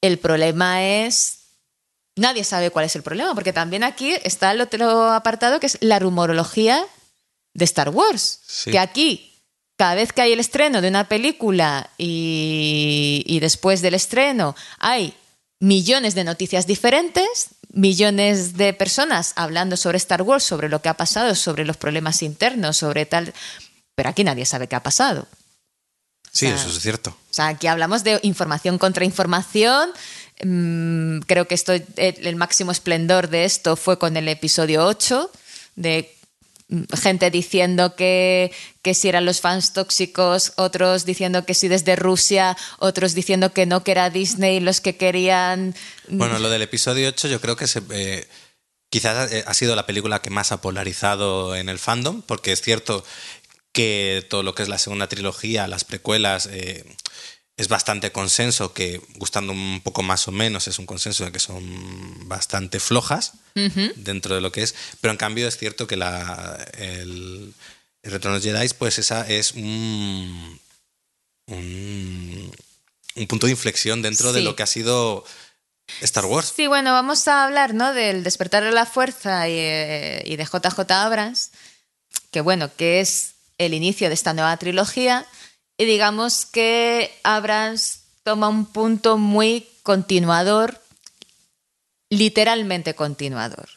El problema es nadie sabe cuál es el problema, porque también aquí está el otro apartado que es la rumorología de Star Wars. Que aquí, cada vez que hay el estreno de una película y, y, después del estreno hay millones de noticias diferentes, millones de personas hablando sobre Star Wars, sobre lo que ha pasado, sobre los problemas internos, sobre tal. Pero aquí nadie sabe qué ha pasado. Sí, eso es cierto. O sea, aquí hablamos de información contra información. Mm, creo que esto, el máximo esplendor de esto fue con el episodio 8, de mm, gente diciendo que, que si eran los fans tóxicos, otros diciendo que sí desde Rusia, otros diciendo que no, que era Disney los que querían... Mm. Bueno, lo del episodio 8 yo creo que se, eh, quizás eh, ha sido la película que más ha polarizado en el fandom, porque es cierto que todo lo que es la segunda trilogía, las precuelas, eh, es bastante consenso, que gustando un poco más o menos es un consenso de que son bastante flojas dentro de lo que es, pero en cambio es cierto que la, el, el Retorno de Jedi, pues esa es un, un, punto de inflexión dentro de lo que ha sido Star Wars. Sí, bueno, vamos a hablar ¿no? del despertar de la fuerza y, eh, y de JJ Abrams, que bueno, que es el inicio de esta nueva trilogía. Y digamos que Abrams toma un punto muy continuador, literalmente continuador.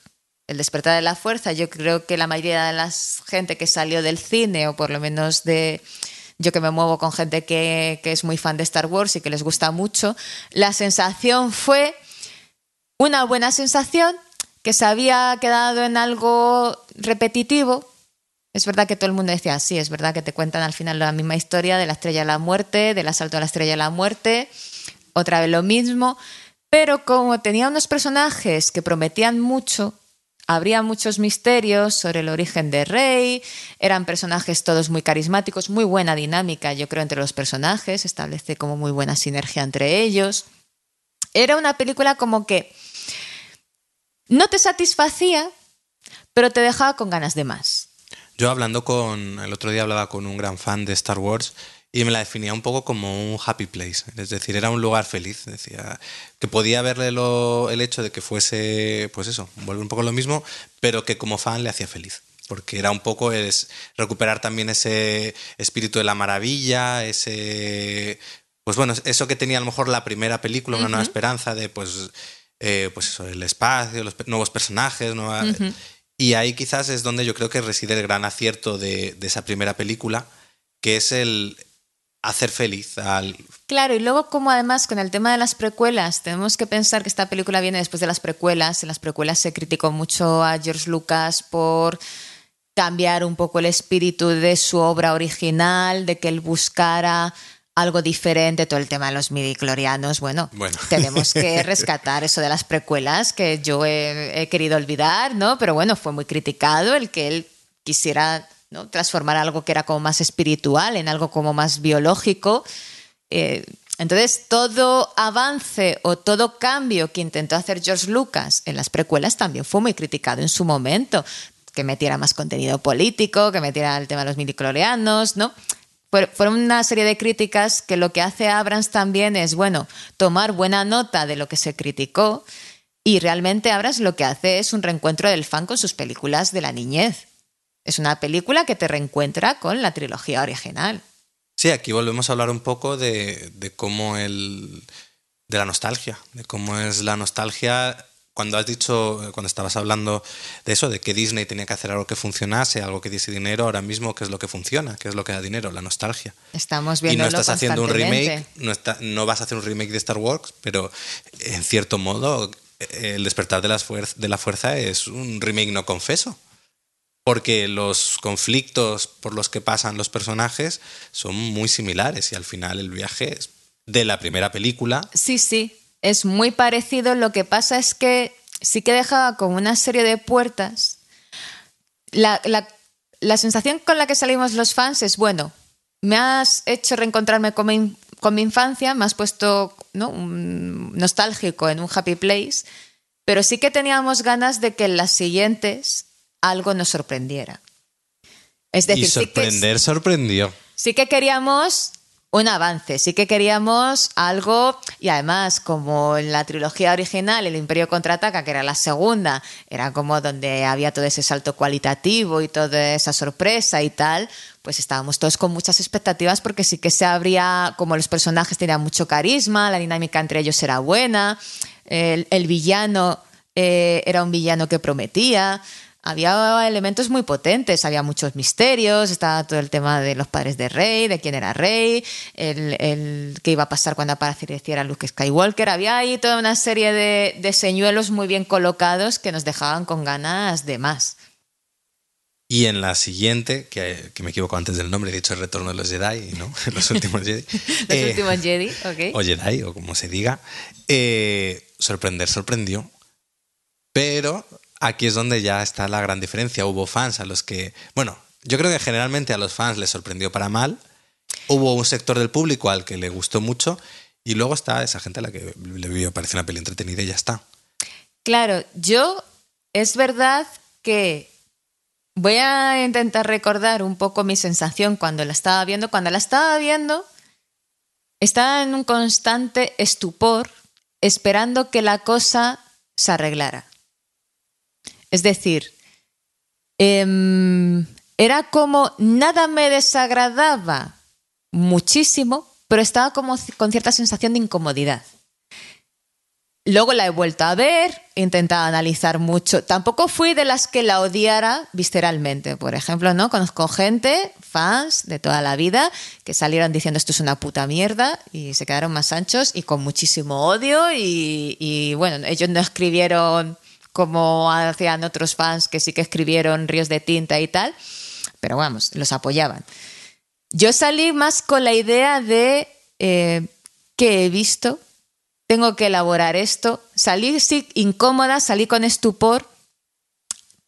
El despertar de la fuerza, yo creo que la mayoría de la gente que salió del cine, o por lo menos de yo que me muevo con gente que, que es muy fan de Star Wars y que les gusta mucho, la sensación fue una buena sensación que se había quedado en algo repetitivo, es verdad que todo el mundo decía, sí, es verdad que te cuentan al final la misma historia de la estrella de la muerte, del asalto a la estrella de la muerte, otra vez lo mismo, pero como tenía unos personajes que prometían mucho, habría muchos misterios sobre el origen de Rey, eran personajes todos muy carismáticos, muy buena dinámica, yo creo, entre los personajes, establece como muy buena sinergia entre ellos. Era una película como que no te satisfacía, pero te dejaba con ganas de más. Yo hablando con, el otro día hablaba con un gran fan de Star Wars y me la definía un poco como un happy place, es decir, era un lugar feliz, decía que podía verle lo, el hecho de que fuese, pues eso, vuelve un poco lo mismo, pero que como fan le hacía feliz porque era un poco es recuperar también ese espíritu de la maravilla, ese pues bueno, eso que tenía a lo mejor la primera película, una nueva esperanza de pues eh, pues eso, el espacio, los nuevos personajes, nueva, y ahí quizás es donde yo creo que reside el gran acierto de, de esa primera película, que es el hacer feliz al... Claro, y luego como además con el tema de las precuelas, tenemos que pensar que esta película viene después de las precuelas. En las precuelas se criticó mucho a George Lucas por cambiar un poco el espíritu de su obra original, de que él buscara algo diferente, todo el tema de los midiclorianos, bueno, Bueno. tenemos que rescatar eso de las precuelas que yo he, he querido olvidar, ¿no? Pero bueno, fue muy criticado el que él quisiera ¿no? transformar algo que era como más espiritual en algo como más biológico. Eh, entonces, todo avance o todo cambio que intentó hacer George Lucas en las precuelas también fue muy criticado en su momento. Que metiera más contenido político, que metiera el tema de los midiclorianos, ¿no? Fue- Fueron una serie de críticas que lo que hace Abrams también es, bueno, tomar buena nota de lo que se criticó y realmente Abrams lo que hace es un reencuentro del fan con sus películas de la niñez. Es una película que te reencuentra con la trilogía original. Sí, aquí volvemos a hablar un poco de, de cómo el. de la nostalgia, de cómo es la nostalgia. Cuando has dicho, cuando estabas hablando de eso, de que Disney tenía que hacer algo que funcionase, algo que diese dinero, ahora mismo, ¿qué es lo que funciona? ¿Qué es lo que da dinero? La nostalgia. Estamos Y viendo no estás haciendo un remake, no, está, no vas a hacer un remake de Star Wars, pero en cierto modo, eh, El despertar de, las de la fuerza es un remake no confeso. Porque los conflictos por los que pasan los personajes son muy similares y al final el viaje es de la primera película. Sí, sí, es muy parecido. Lo que pasa es que sí que dejaba como una serie de puertas. La, la- la sensación con la que salimos los fans es, bueno, me has hecho reencontrarme con mi, con mi infancia, me has puesto ¿no? un nostálgico en un happy place, pero sí que teníamos ganas de que en las siguientes algo nos sorprendiera. Es decir, y sí que- sorprender sorprendió. sí que queríamos un avance, sí que queríamos algo, y además, como en la trilogía original, El Imperio contraataca, que era la segunda, era como donde había todo ese salto cualitativo y toda esa sorpresa y tal, pues estábamos todos con muchas expectativas porque sí que se abría, como los personajes tenían mucho carisma, la dinámica entre ellos era buena, el, villano eh, era un villano que prometía. Había elementos muy potentes, había muchos misterios, estaba todo el tema de los padres de Rey, de quién era Rey, el, el qué iba a pasar cuando apareciera Luke Skywalker. Había ahí toda una serie de, de señuelos muy bien colocados que nos dejaban con ganas de más. Y en la siguiente, que, que me equivoco antes del nombre, he dicho el retorno de los Jedi, ¿no? Los últimos Jedi. Los Eh, últimos Jedi, ok. o Jedi, o como se diga. Eh, sorprender sorprendió. Pero aquí es donde ya está la gran diferencia. Hubo fans a los que, bueno, yo creo que generalmente a los fans les sorprendió para mal. Hubo un sector del público al que le gustó mucho. Y luego está esa gente a la que le vio, parece una peli entretenida y ya está. Claro, yo es verdad que voy a intentar recordar un poco mi sensación cuando la estaba viendo. Cuando la estaba viendo, estaba en un constante estupor esperando que la cosa se arreglara. Es decir, em, era como nada me desagradaba muchísimo, pero estaba como con cierta sensación de incomodidad. Luego la he vuelto a ver, he intentado analizar mucho. Tampoco fui de las que la odiara visceralmente. Por ejemplo, ¿no? Conozco gente, fans de toda la vida, que salieron diciendo esto es una puta mierda y se quedaron más anchos y con muchísimo odio. Y, y bueno, ellos no escribieron como hacían otros fans que sí que escribieron ríos de tinta y tal, pero vamos, los apoyaban. Yo salí más con la idea de eh, que he visto, tengo que elaborar esto. Salí sí, incómoda, salí con estupor.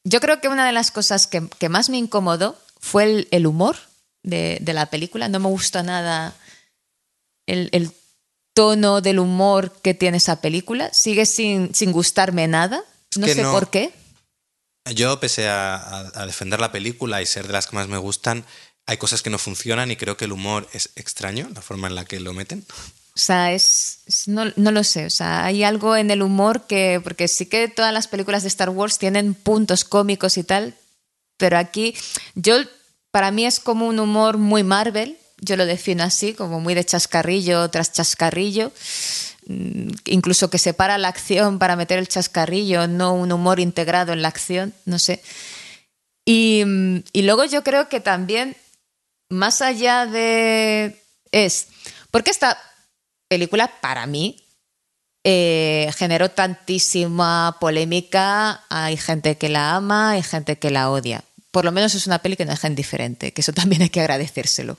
Yo creo que una de las cosas que, más me incomodó fue el, humor de, la película. No me gustó nada el, tono del humor que tiene esa película. Sigue sin, sin gustarme nada. No sé por qué. Yo, pese a, defender la película y ser de las que más me gustan, hay cosas que no funcionan y creo que el humor es extraño, la forma en la que lo meten. O sea, es, no, lo sé, o sea, hay algo en el humor que, porque sí que todas las películas de Star Wars tienen puntos cómicos y tal, pero aquí yo, para mí es como un humor muy Marvel, yo lo defino así, como muy de chascarrillo tras chascarrillo, mm, incluso que separa la acción para meter el chascarrillo, no un humor integrado en la acción, no sé. Y, mm, y luego yo creo que también más allá de... es, porque esta película para mí eh, generó tantísima polémica, hay gente que la ama, hay gente que la odia. Por lo menos es una peli que no deja indiferente, que eso también hay que agradecérselo.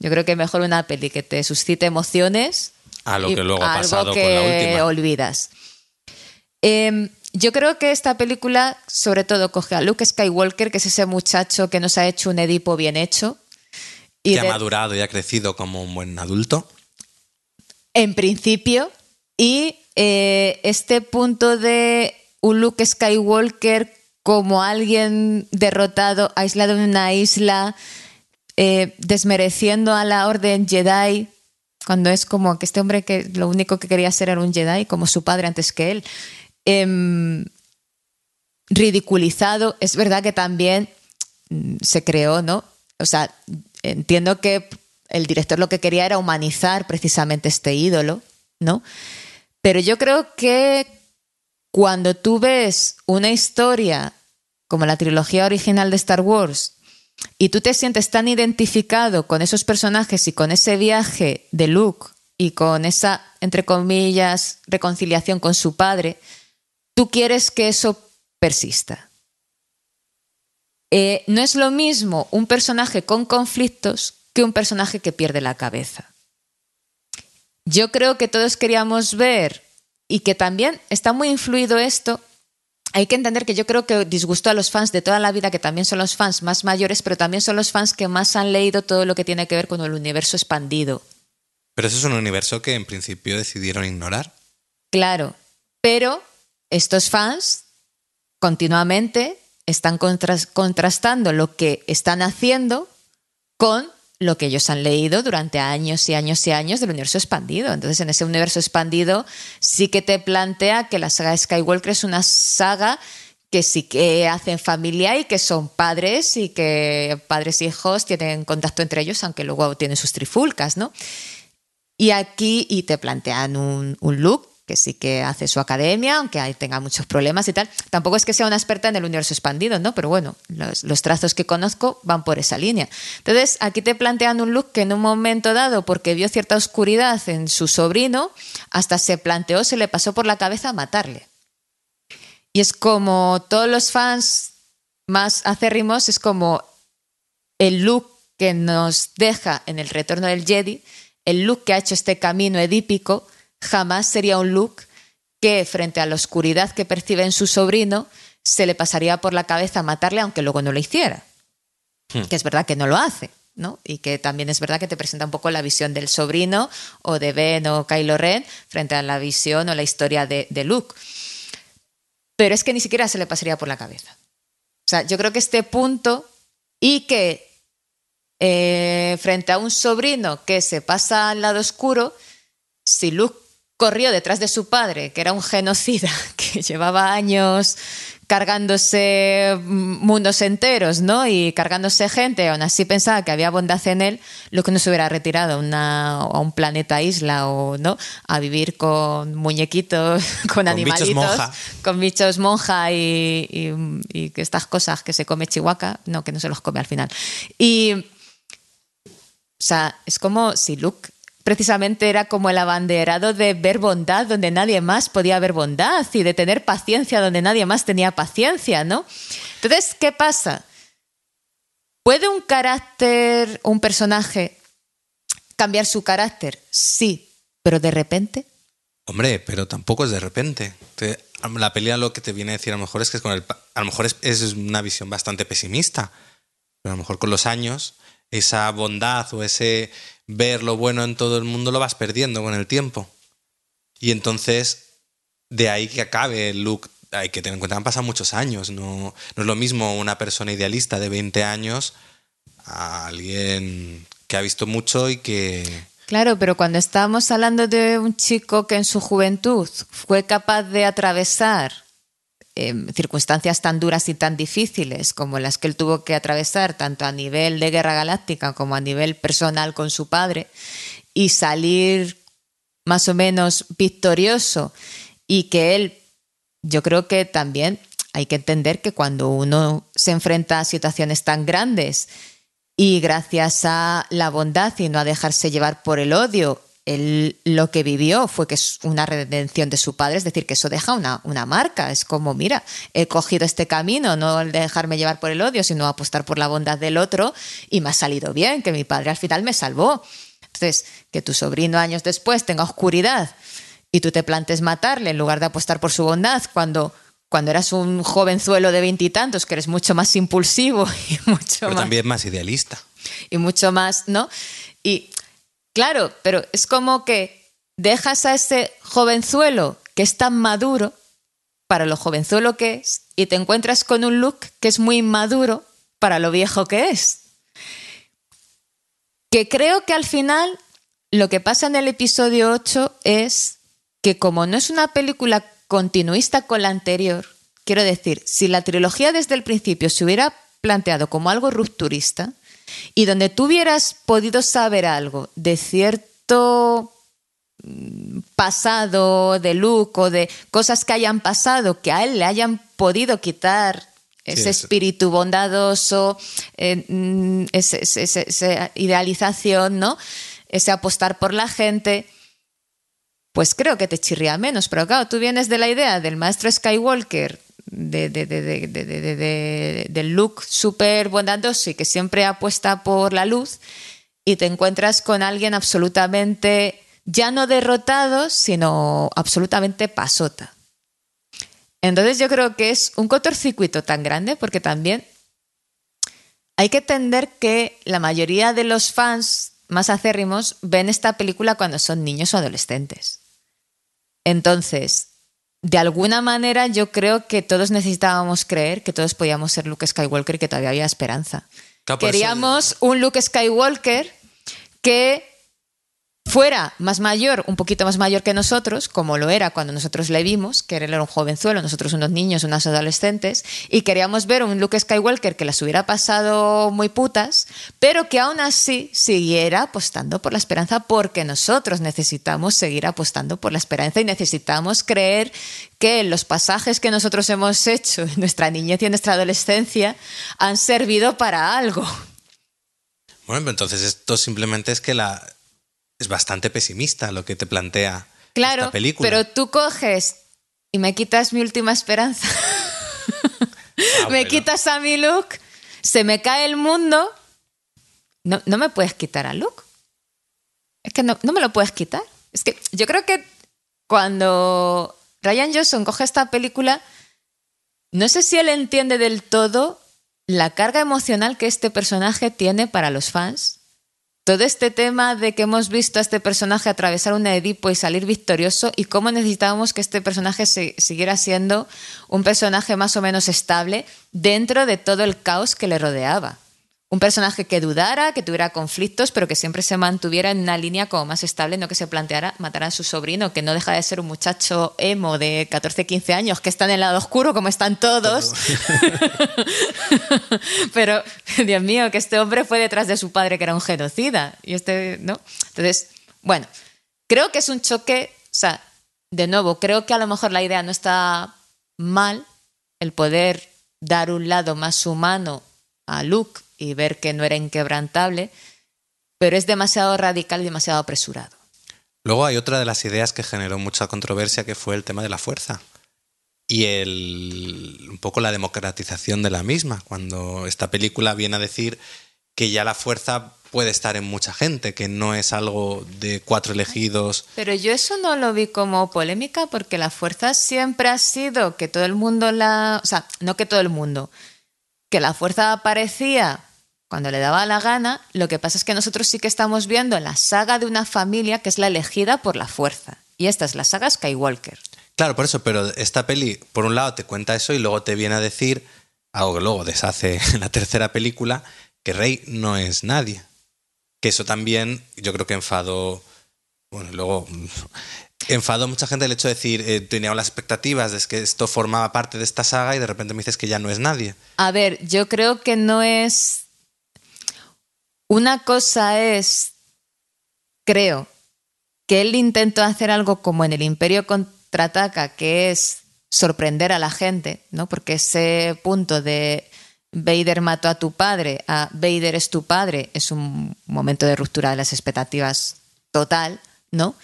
Yo creo que mejor una peli que te suscite emociones a lo que luego ha pasado que con la última. olvidas. Em, yo creo que esta película, sobre todo, coge a Luke Skywalker, que es ese muchacho que nos ha hecho un Edipo bien hecho, que ha madurado y ha crecido como un buen adulto. En principio. Y eh, este punto de un Luke Skywalker como alguien derrotado, aislado en una isla, eh, desmereciendo a la orden Jedi, cuando es como que este hombre que lo único que quería ser era un Jedi, como su padre antes que él, em, ridiculizado. Es verdad que también mm, se creó, ¿no? O sea, entiendo que el director lo que quería era humanizar precisamente este ídolo, ¿no? Pero yo creo que cuando tú ves una historia como la trilogía original de Star Wars y tú te sientes tan identificado con esos personajes y con ese viaje de Luke y con esa, entre comillas, reconciliación con su padre, tú quieres que eso persista. Eh, no es lo mismo un personaje con conflictos que un personaje que pierde la cabeza. Yo creo que todos queríamos ver y que también está muy influido esto. Hay que entender que yo creo que disgustó a los fans de toda la vida, que también son los fans más mayores, pero también son los fans que más han leído todo lo que tiene que ver con el universo expandido. Pero eso es un universo que en principio decidieron ignorar. Claro, pero estos fans continuamente están contrastando lo que están haciendo con lo que ellos han leído durante años y años y años del universo expandido. Entonces, en ese universo expandido sí que te plantea que la saga Skywalker es una saga que sí que hacen familia y que son padres y que padres e hijos tienen contacto entre ellos, aunque luego tienen sus trifulcas, ¿no? Y aquí y te plantean un look que sí que hace su academia, aunque ahí tenga muchos problemas y tal. Tampoco es que sea una experta en el universo expandido, ¿no? Pero bueno, los, trazos que conozco van por esa línea. Entonces, aquí te plantean un look que en un momento dado, porque vio cierta oscuridad en su sobrino, hasta se planteó, se le pasó por la cabeza matarle. Y es como todos los fans más acérrimos, es como el look que nos deja en el retorno del Jedi, el look que ha hecho este camino edípico, jamás sería un look que, frente a la oscuridad que percibe en su sobrino, se le pasaría por la cabeza matarle, aunque luego no lo hiciera. Hmm. Que es verdad que no lo hace, ¿no? Y que también es verdad que te presenta un poco la visión del sobrino o de Ben o Kylo Ren frente a la visión o la historia de, de Luke. Pero es que ni siquiera se le pasaría por la cabeza. O sea, yo creo que este punto y que eh, frente a un sobrino que se pasa al lado oscuro, si Luke corrió detrás de su padre, que era un genocida, que llevaba años cargándose mundos enteros, ¿no? Y cargándose gente, aún así pensaba que había bondad en él, lo que no se hubiera retirado a, una, a un planeta isla o, ¿no? A vivir con muñequitos, con, animalitos, con bichos monja y, y, y, estas cosas que se come Chihuahua, no, que no se los come al final. Y, o sea, es como si Luke precisamente era como el abanderado de ver bondad donde nadie más podía ver bondad y de tener paciencia donde nadie más tenía paciencia, ¿no? Entonces, ¿qué pasa? ¿Puede un carácter, un personaje, cambiar su carácter? Sí, pero de repente. Hombre, pero tampoco es de repente. La pelea lo que te viene a decir a lo mejor es que con el, a lo mejor es, es una visión bastante pesimista. Pero a lo mejor con los años, esa bondad o ese ver lo bueno en todo el mundo lo vas perdiendo con el tiempo. Y entonces, de ahí que acabe el look, hay que tener en cuenta han pasado muchos años. No, no es lo mismo una persona idealista de 20 años a alguien que ha visto mucho y que... Claro, pero cuando estamos hablando de un chico que en su juventud fue capaz de atravesar eh, circunstancias tan duras y tan difíciles como las que él tuvo que atravesar, tanto a nivel de guerra galáctica como a nivel personal con su padre, y salir más o menos victorioso y que él, yo creo que también hay que entender que cuando uno se enfrenta a situaciones tan grandes y gracias a la bondad y no a dejarse llevar por el odio él lo que vivió fue que es una redención de su padre, es decir, que eso deja una, una, marca. Es como, mira, he cogido este camino, no dejarme llevar por el odio, sino apostar por la bondad del otro y me ha salido bien, que mi padre al final me salvó. Entonces, que tu sobrino años después tenga oscuridad y tú te plantes matarle en lugar de apostar por su bondad cuando cuando eras un jovenzuelo de veintitantos, que eres mucho más impulsivo y mucho Pero más, también más idealista. Y mucho más, ¿no? Y Claro, pero es como que dejas a ese jovenzuelo que es tan maduro para lo jovenzuelo que es y te encuentras con un look que es muy maduro para lo viejo que es. Que creo que al final lo que pasa en el episodio 8 es que como no es una película continuista con la anterior, quiero decir, si la trilogía desde el principio se hubiera planteado como algo rupturista, y donde tú hubieras podido saber algo de cierto mm, pasado de Luke o de cosas que hayan pasado que a él le hayan podido quitar ese espíritu bondadoso, eh, mm, esa idealización, ¿no? Ese apostar por la gente, pues creo que te chirría menos. Pero claro, tú vienes de la idea del maestro Skywalker de, de, de, del look súper bondadoso y que siempre apuesta por la luz y te encuentras con alguien absolutamente ya no derrotado, sino absolutamente pasota. Entonces yo creo que es un cortocircuito tan grande porque también hay que entender que la mayoría de los fans más acérrimos ven esta película cuando son niños o adolescentes. Entonces, de alguna manera yo creo que todos necesitábamos creer que todos podíamos ser Luke Skywalker y que todavía había esperanza. Queríamos un Luke Skywalker que fuera más mayor, un poquito más mayor que nosotros, como lo era cuando nosotros le vimos, que él era un jovenzuelo, nosotros unos niños, unas adolescentes, y queríamos ver un Luke Skywalker que las hubiera pasado muy putas, pero que aún así siguiera apostando por la esperanza, porque nosotros necesitamos seguir apostando por la esperanza y necesitamos creer que los pasajes que nosotros hemos hecho en nuestra niñez y en nuestra adolescencia han servido para algo. Bueno, entonces esto simplemente es que la, es bastante pesimista lo que te plantea claro, esta película. Pero tú coges y me quitas mi última esperanza. Ah, me quitas a mi Luke, se me cae el mundo. No, no me puedes quitar a Luke. Es que no, no me lo puedes quitar. Es que yo creo que cuando Ryan Johnson coge esta película, no sé si él entiende del todo la carga emocional que este personaje tiene para los fans todo este tema de que hemos visto a este personaje atravesar un Edipo y salir victorioso y cómo necesitábamos que este personaje siguiera siendo un personaje más o menos estable dentro de todo el caos que le rodeaba. Un personaje que dudara, que tuviera conflictos, pero que siempre se mantuviera en una línea como más estable, no que se planteara matar a su sobrino, que no deja de ser un muchacho emo de 14, 15 años, que está en el lado oscuro como están todos. pero, Dios mío, que este hombre fue detrás de su padre, que era un genocida. Y este, ¿no? Entonces, bueno, creo que es un choque, o sea, de nuevo, creo que a lo mejor la idea no está mal, el poder dar un lado más humano a Luke y ver que no era inquebrantable, pero es demasiado radical y demasiado apresurado. Luego hay otra de las ideas que generó mucha controversia que fue el tema de la fuerza y el, un poco la democratización de la misma, cuando esta película viene a decir que ya la fuerza puede estar en mucha gente, que no es algo de cuatro elegidos. Pero yo eso no lo vi como polémica porque la fuerza siempre ha sido que todo el mundo la... O sea, no que todo el mundo, que la fuerza aparecía cuando le daba la gana, lo que pasa es que nosotros sí que estamos viendo la saga de una familia que es la elegida por la fuerza. Y esta es la saga Skywalker. Claro, por eso, pero esta peli, por un lado, te cuenta eso y luego te viene a decir, algo que luego deshace en la tercera película, que Rey no es nadie. Que eso también yo creo que enfadó, bueno, luego enfadó mucha gente el hecho de decir, eh, tenía las expectativas de que esto formaba parte de esta saga y de repente me dices que ya no es nadie. A ver, yo creo que no es una cosa es, creo, que él intentó hacer algo como en el Imperio contraataca, que es sorprender a la gente, ¿no? Porque ese punto de Vader mató a tu padre, a Vader es tu padre, es un momento de ruptura de las expectativas total, ¿no?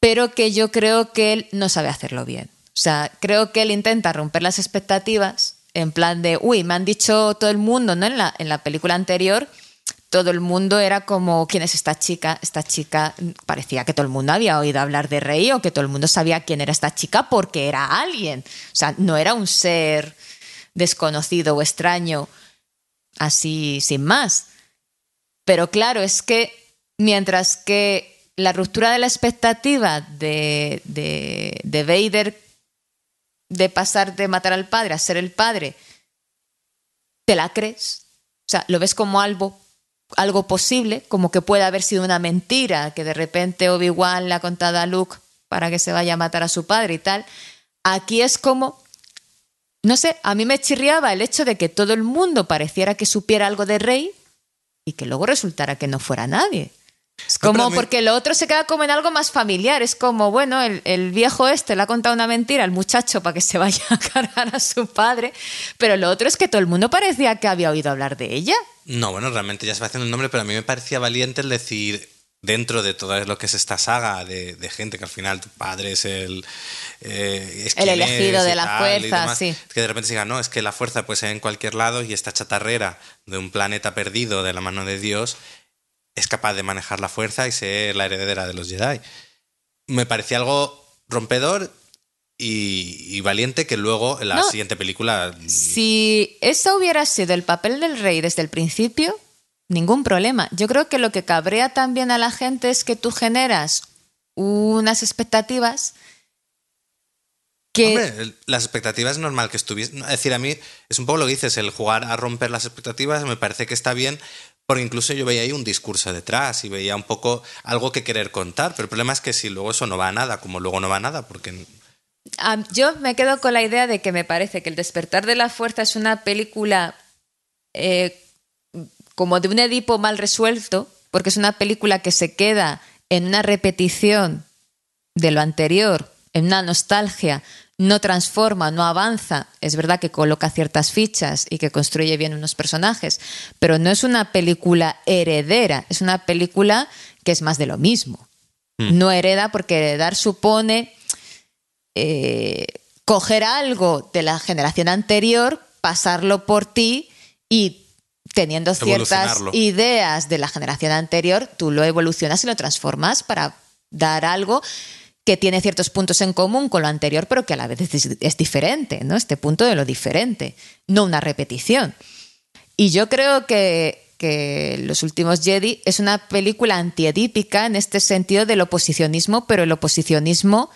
Pero que yo creo que él no sabe hacerlo bien. O sea, creo que él intenta romper las expectativas en plan de, uy, me han dicho todo el mundo, ¿no? En la, en la película anterior, todo el mundo era como, ¿quién es esta chica? Esta chica parecía que todo el mundo había oído hablar de Rey o que todo el mundo sabía quién era esta chica porque era alguien. O sea, no era un ser desconocido o extraño así sin más. Pero claro, es que mientras que la ruptura de la expectativa de, de, de Vader de pasar de matar al padre a ser el padre, te la crees. O sea, lo ves como algo, algo posible, como que puede haber sido una mentira, que de repente Obi-Wan le ha contado a Luke para que se vaya a matar a su padre y tal. Aquí es como, no sé, a mí me chirriaba el hecho de que todo el mundo pareciera que supiera algo de Rey y que luego resultara que no fuera nadie. Es como porque lo otro se queda como en algo más familiar. Es como, bueno, el, viejo este le ha contado una mentira al muchacho para que se vaya a cargar a su padre. Pero lo otro es que todo el mundo parecía que había oído hablar de ella. No, bueno, realmente ya se va haciendo el nombre, pero a mí me parecía valiente el decir, dentro de todo lo que es esta saga de, gente que al final tu padre es el eh, el elegido de la fuerza sí que de repente se diga no es que la fuerza puede ser en cualquier lado y esta chatarrera de un planeta perdido de la mano de Dios es capaz de manejar la fuerza y ser la heredera de los Jedi. Me parecía algo rompedor y, valiente que luego en la siguiente película... Si eso hubiera sido el papel del rey desde el principio, ningún problema. Yo creo que lo que cabrea también a la gente es que tú generas unas expectativas que... Hombre, las expectativas es normal que estuviese... Es decir, a mí es un poco lo que dices, el jugar a romper las expectativas me parece que está bien porque incluso yo veía ahí un discurso detrás y veía un poco algo que querer contar, pero el problema es que si luego eso no va a nada, como luego no va a nada, porque... yo me quedo con la idea de que me parece que El despertar de la fuerza es una película eh, como de un Edipo mal resuelto, porque es una película que se queda en una repetición de lo anterior, en una nostalgia, no transforma, no avanza. Es verdad que coloca ciertas fichas y que construye bien unos personajes, pero no es una película heredera, es una película que es más de lo mismo. Hmm. No hereda porque heredar supone eh, coger algo de la generación anterior, pasarlo por ti y teniendo ciertas ideas de la generación anterior, tú lo evolucionas y lo transformas para dar algo que tiene ciertos puntos en común con lo anterior, pero que a la vez es, diferente, ¿no? Este punto de lo diferente, no una repetición. Y yo creo que, Los últimos Jedi es una película antiedípica en este sentido del oposicionismo, pero el oposicionismo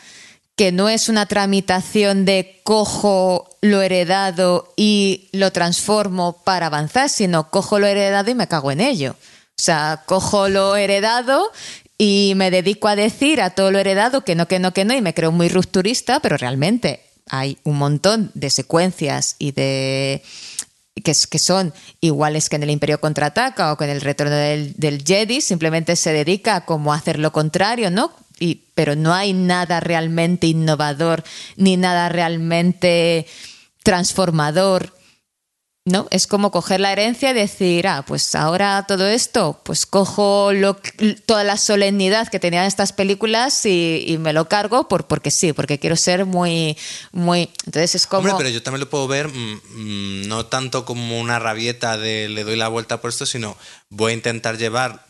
que no es una tramitación de cojo lo heredado y lo transformo para avanzar, sino cojo lo heredado y me cago en ello. O sea, cojo lo heredado y me dedico a decir a todo lo heredado que no, que no, que no, y me creo muy rupturista, pero realmente hay un montón de secuencias y de que, son iguales que en el Imperio contraataca o que en el retorno del, del Jedi, simplemente se dedica a como hacer lo contrario, ¿no? Y, pero no hay nada realmente innovador ni nada realmente transformador ¿no? Es como coger la herencia y decir, ah, pues ahora todo esto, pues cojo toda la solemnidad que tenían estas películas y, me lo cargo por, porque sí, porque quiero ser muy, muy... Entonces es como... Hombre, pero yo también lo puedo ver mm, mm, no tanto como una rabieta de le doy la vuelta por esto, sino voy a intentar llevar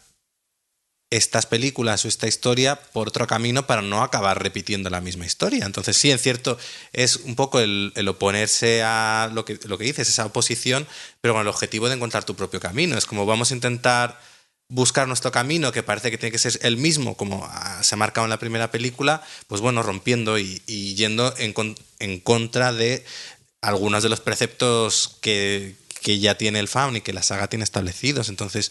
estas películas o esta historia por otro camino para no acabar repitiendo la misma historia. Entonces, sí, en cierto, es un poco el, oponerse a lo que, lo que dices, esa oposición, pero con el objetivo de encontrar tu propio camino. Es como vamos a intentar buscar nuestro camino, que parece que tiene que ser el mismo, como se ha marcado en la primera película, pues bueno, rompiendo y, yendo en, en, contra de algunos de los preceptos que, que ya tiene el fan y que la saga tiene establecidos. Entonces,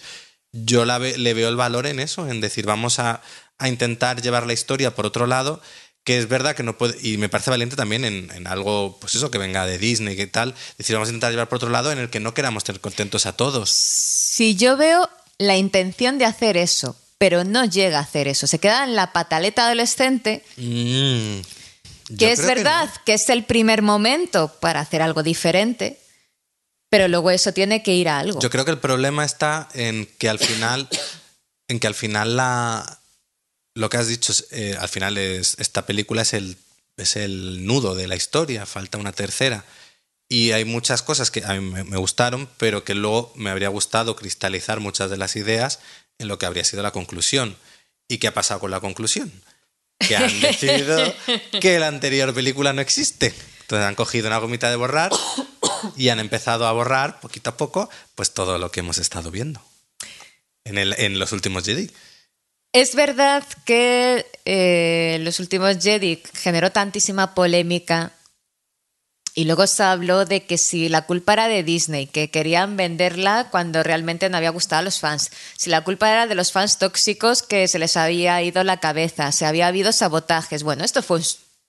yo le veo el valor en eso, en decir, vamos a, intentar llevar la historia por otro lado, que es verdad que no puede, y me parece valiente también en, algo, pues eso, que venga de Disney y tal, decir, vamos a intentar llevar por otro lado en el que no queramos tener contentos a todos. Si yo veo la intención de hacer eso, pero no llega a hacer eso, se queda en la pataleta adolescente. Mm, que es verdad que es el primer momento para hacer algo diferente, pero luego eso tiene que ir a algo. Yo creo que el problema está en que al final, en que al final la, lo que has dicho, eh, al final es, esta película es el, es el nudo de la historia, falta una tercera. Y hay muchas cosas que a mí me gustaron, pero que luego me habría gustado cristalizar muchas de las ideas en lo que habría sido la conclusión. ¿Y qué ha pasado con la conclusión? Que han decidido que la anterior película no existe. Entonces han cogido una gomita de borrar y han empezado a borrar poquito a poco pues todo lo que hemos estado viendo en, el, en los últimos Jedi. Es verdad que eh, los últimos Jedi generó tantísima polémica y luego se habló de que si la culpa era de Disney, que querían venderla cuando realmente no había gustado a los fans. Si la culpa era de los fans tóxicos que se les había ido la cabeza, se había habido sabotajes. Bueno, esto fue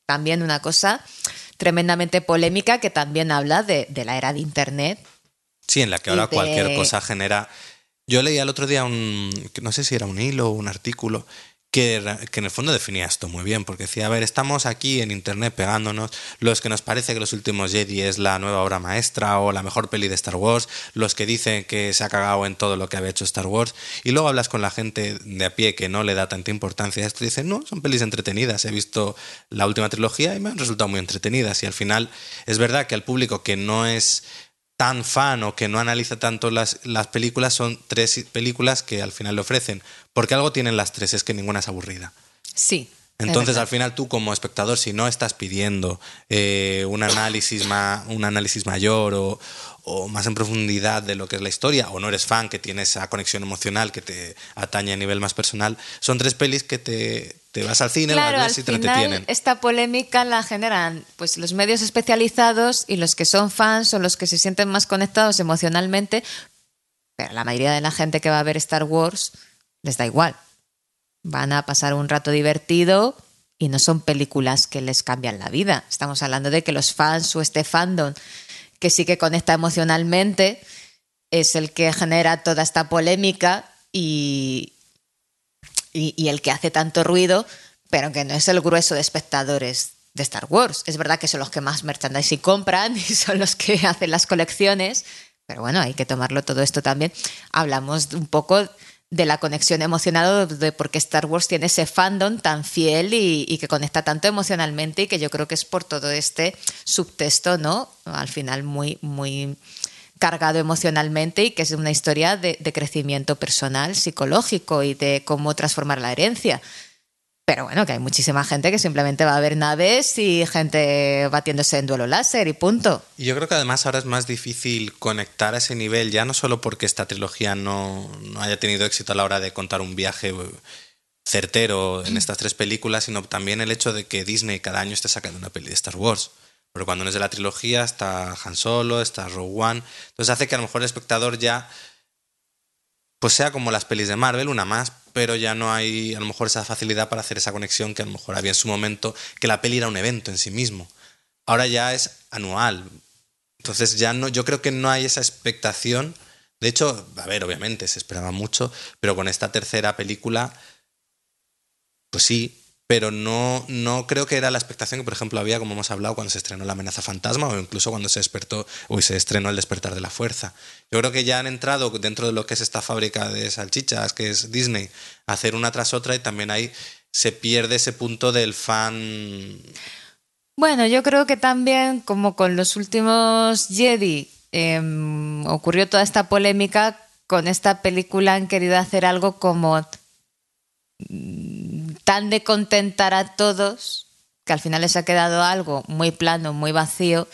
también una cosa tremendamente polémica que también habla de, la era de Internet. Sí, en la que ahora cualquier cosa genera... Yo leía el otro día un, no sé si era un hilo o un artículo, que, en el fondo definía esto muy bien, porque decía, a ver, estamos aquí en Internet pegándonos, los que nos parece que los últimos Jedi es la nueva obra maestra o la mejor peli de Star Wars, los que dicen que se ha cagado en todo lo que había hecho Star Wars, y luego hablas con la gente de a pie que no le da tanta importancia a esto y dicen, no, son pelis entretenidas, he visto la última trilogía y me han resultado muy entretenidas, y al final es verdad que al público que no es tan fan o que no analiza tanto las, las, películas son tres películas que al final le ofrecen. Porque algo tienen las tres, es que ninguna es aburrida. Sí. Entonces, al final, tú como espectador, si no estás pidiendo eh, un, análisis un análisis mayor o, o, más en profundidad de lo que es la historia, o no eres fan, que tienes esa conexión emocional que te atañe a nivel más personal, son tres pelis que te, te vas al cine, claro, las ves y te entretienen. Esta polémica la generan pues los medios especializados y los que son fans o los que se sienten más conectados emocionalmente, pero la mayoría de la gente que va a ver Star Wars les da igual. Van a pasar un rato divertido y no son películas que les cambian la vida. Estamos hablando de que los fans o este fandom que sí que conecta emocionalmente es el que genera toda esta polémica y, y, el que hace tanto ruido, pero que no es el grueso de espectadores de Star Wars. Es verdad que son los que más merchandising compran y son los que hacen las colecciones, pero bueno, hay que tomarlo todo esto también. Hablamos un poco de la conexión emocional de por qué Star Wars tiene ese fandom tan fiel y, y, que conecta tanto emocionalmente y que yo creo que es por todo este subtexto, ¿no? Al final muy, muy cargado emocionalmente y que es una historia de, crecimiento personal, psicológico y de cómo transformar la herencia. Pero bueno, que hay muchísima gente que simplemente va a ver naves y gente batiéndose en duelo láser y punto. Y yo creo que además ahora es más difícil conectar a ese nivel, ya no solo porque esta trilogía no, no haya tenido éxito a la hora de contar un viaje certero en estas tres películas, sino también el hecho de que Disney cada año esté sacando una peli de Star Wars. Porque cuando no es de la trilogía está Han Solo, está Rogue One. Entonces hace que a lo mejor el espectador ya pues sea como las pelis de Marvel, una más, pero ya no hay a lo mejor esa facilidad para hacer esa conexión que a lo mejor había en su momento, que la peli era un evento en sí mismo. Ahora ya es anual. Entonces ya no, yo creo que no hay esa expectación. De hecho, a ver, obviamente se esperaba mucho, pero con esta tercera película, pues sí, pero no, no creo que era la expectación que, por ejemplo, había, como hemos hablado, cuando se estrenó La amenaza fantasma o incluso cuando se despertó o se estrenó El despertar de la fuerza. Yo creo que ya han entrado dentro de lo que es esta fábrica de salchichas, que es Disney, a hacer una tras otra y también ahí se pierde ese punto del fan. Bueno, yo creo que también, como con los últimos Jedi, em, ocurrió toda esta polémica, con esta película han querido hacer algo como tan de contentar a todos que al final les ha quedado algo muy plano, muy vacío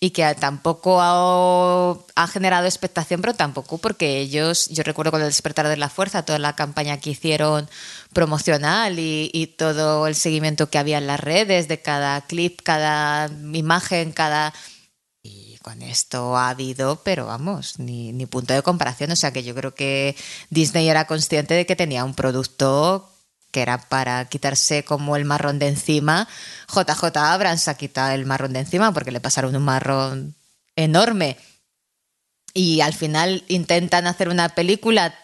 y que tampoco ha, generado expectación, pero tampoco porque ellos, yo recuerdo con el despertar de la fuerza, toda la campaña que hicieron promocional y, y, todo el seguimiento que había en las redes de cada clip, cada imagen, cada... Y con esto ha habido, pero vamos, ni, ni punto de comparación. O sea que yo creo que Disney era consciente de que tenía un producto que era para quitarse como el marrón de encima, JJ Abrams ha quitado el marrón de encima porque le pasaron un marrón enorme. Y al final intentan hacer una película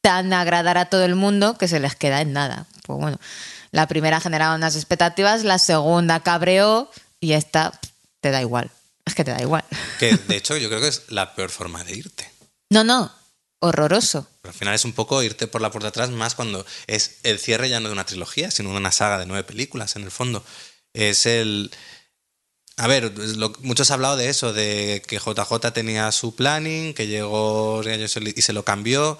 tan agradar a todo el mundo que se les queda en nada. Pues bueno, la primera generaba unas expectativas, la segunda cabreó y esta te da igual. Es que te da igual. Que de hecho yo creo que es la peor forma de irte. No, no, horroroso. Al final es un poco irte por la puerta atrás, más cuando es el cierre ya no de una trilogía, sino de una saga de nueve películas, en el fondo. Es el. A ver, muchos han hablado de eso, de que JJ tenía su planning, que llegó y se lo cambió.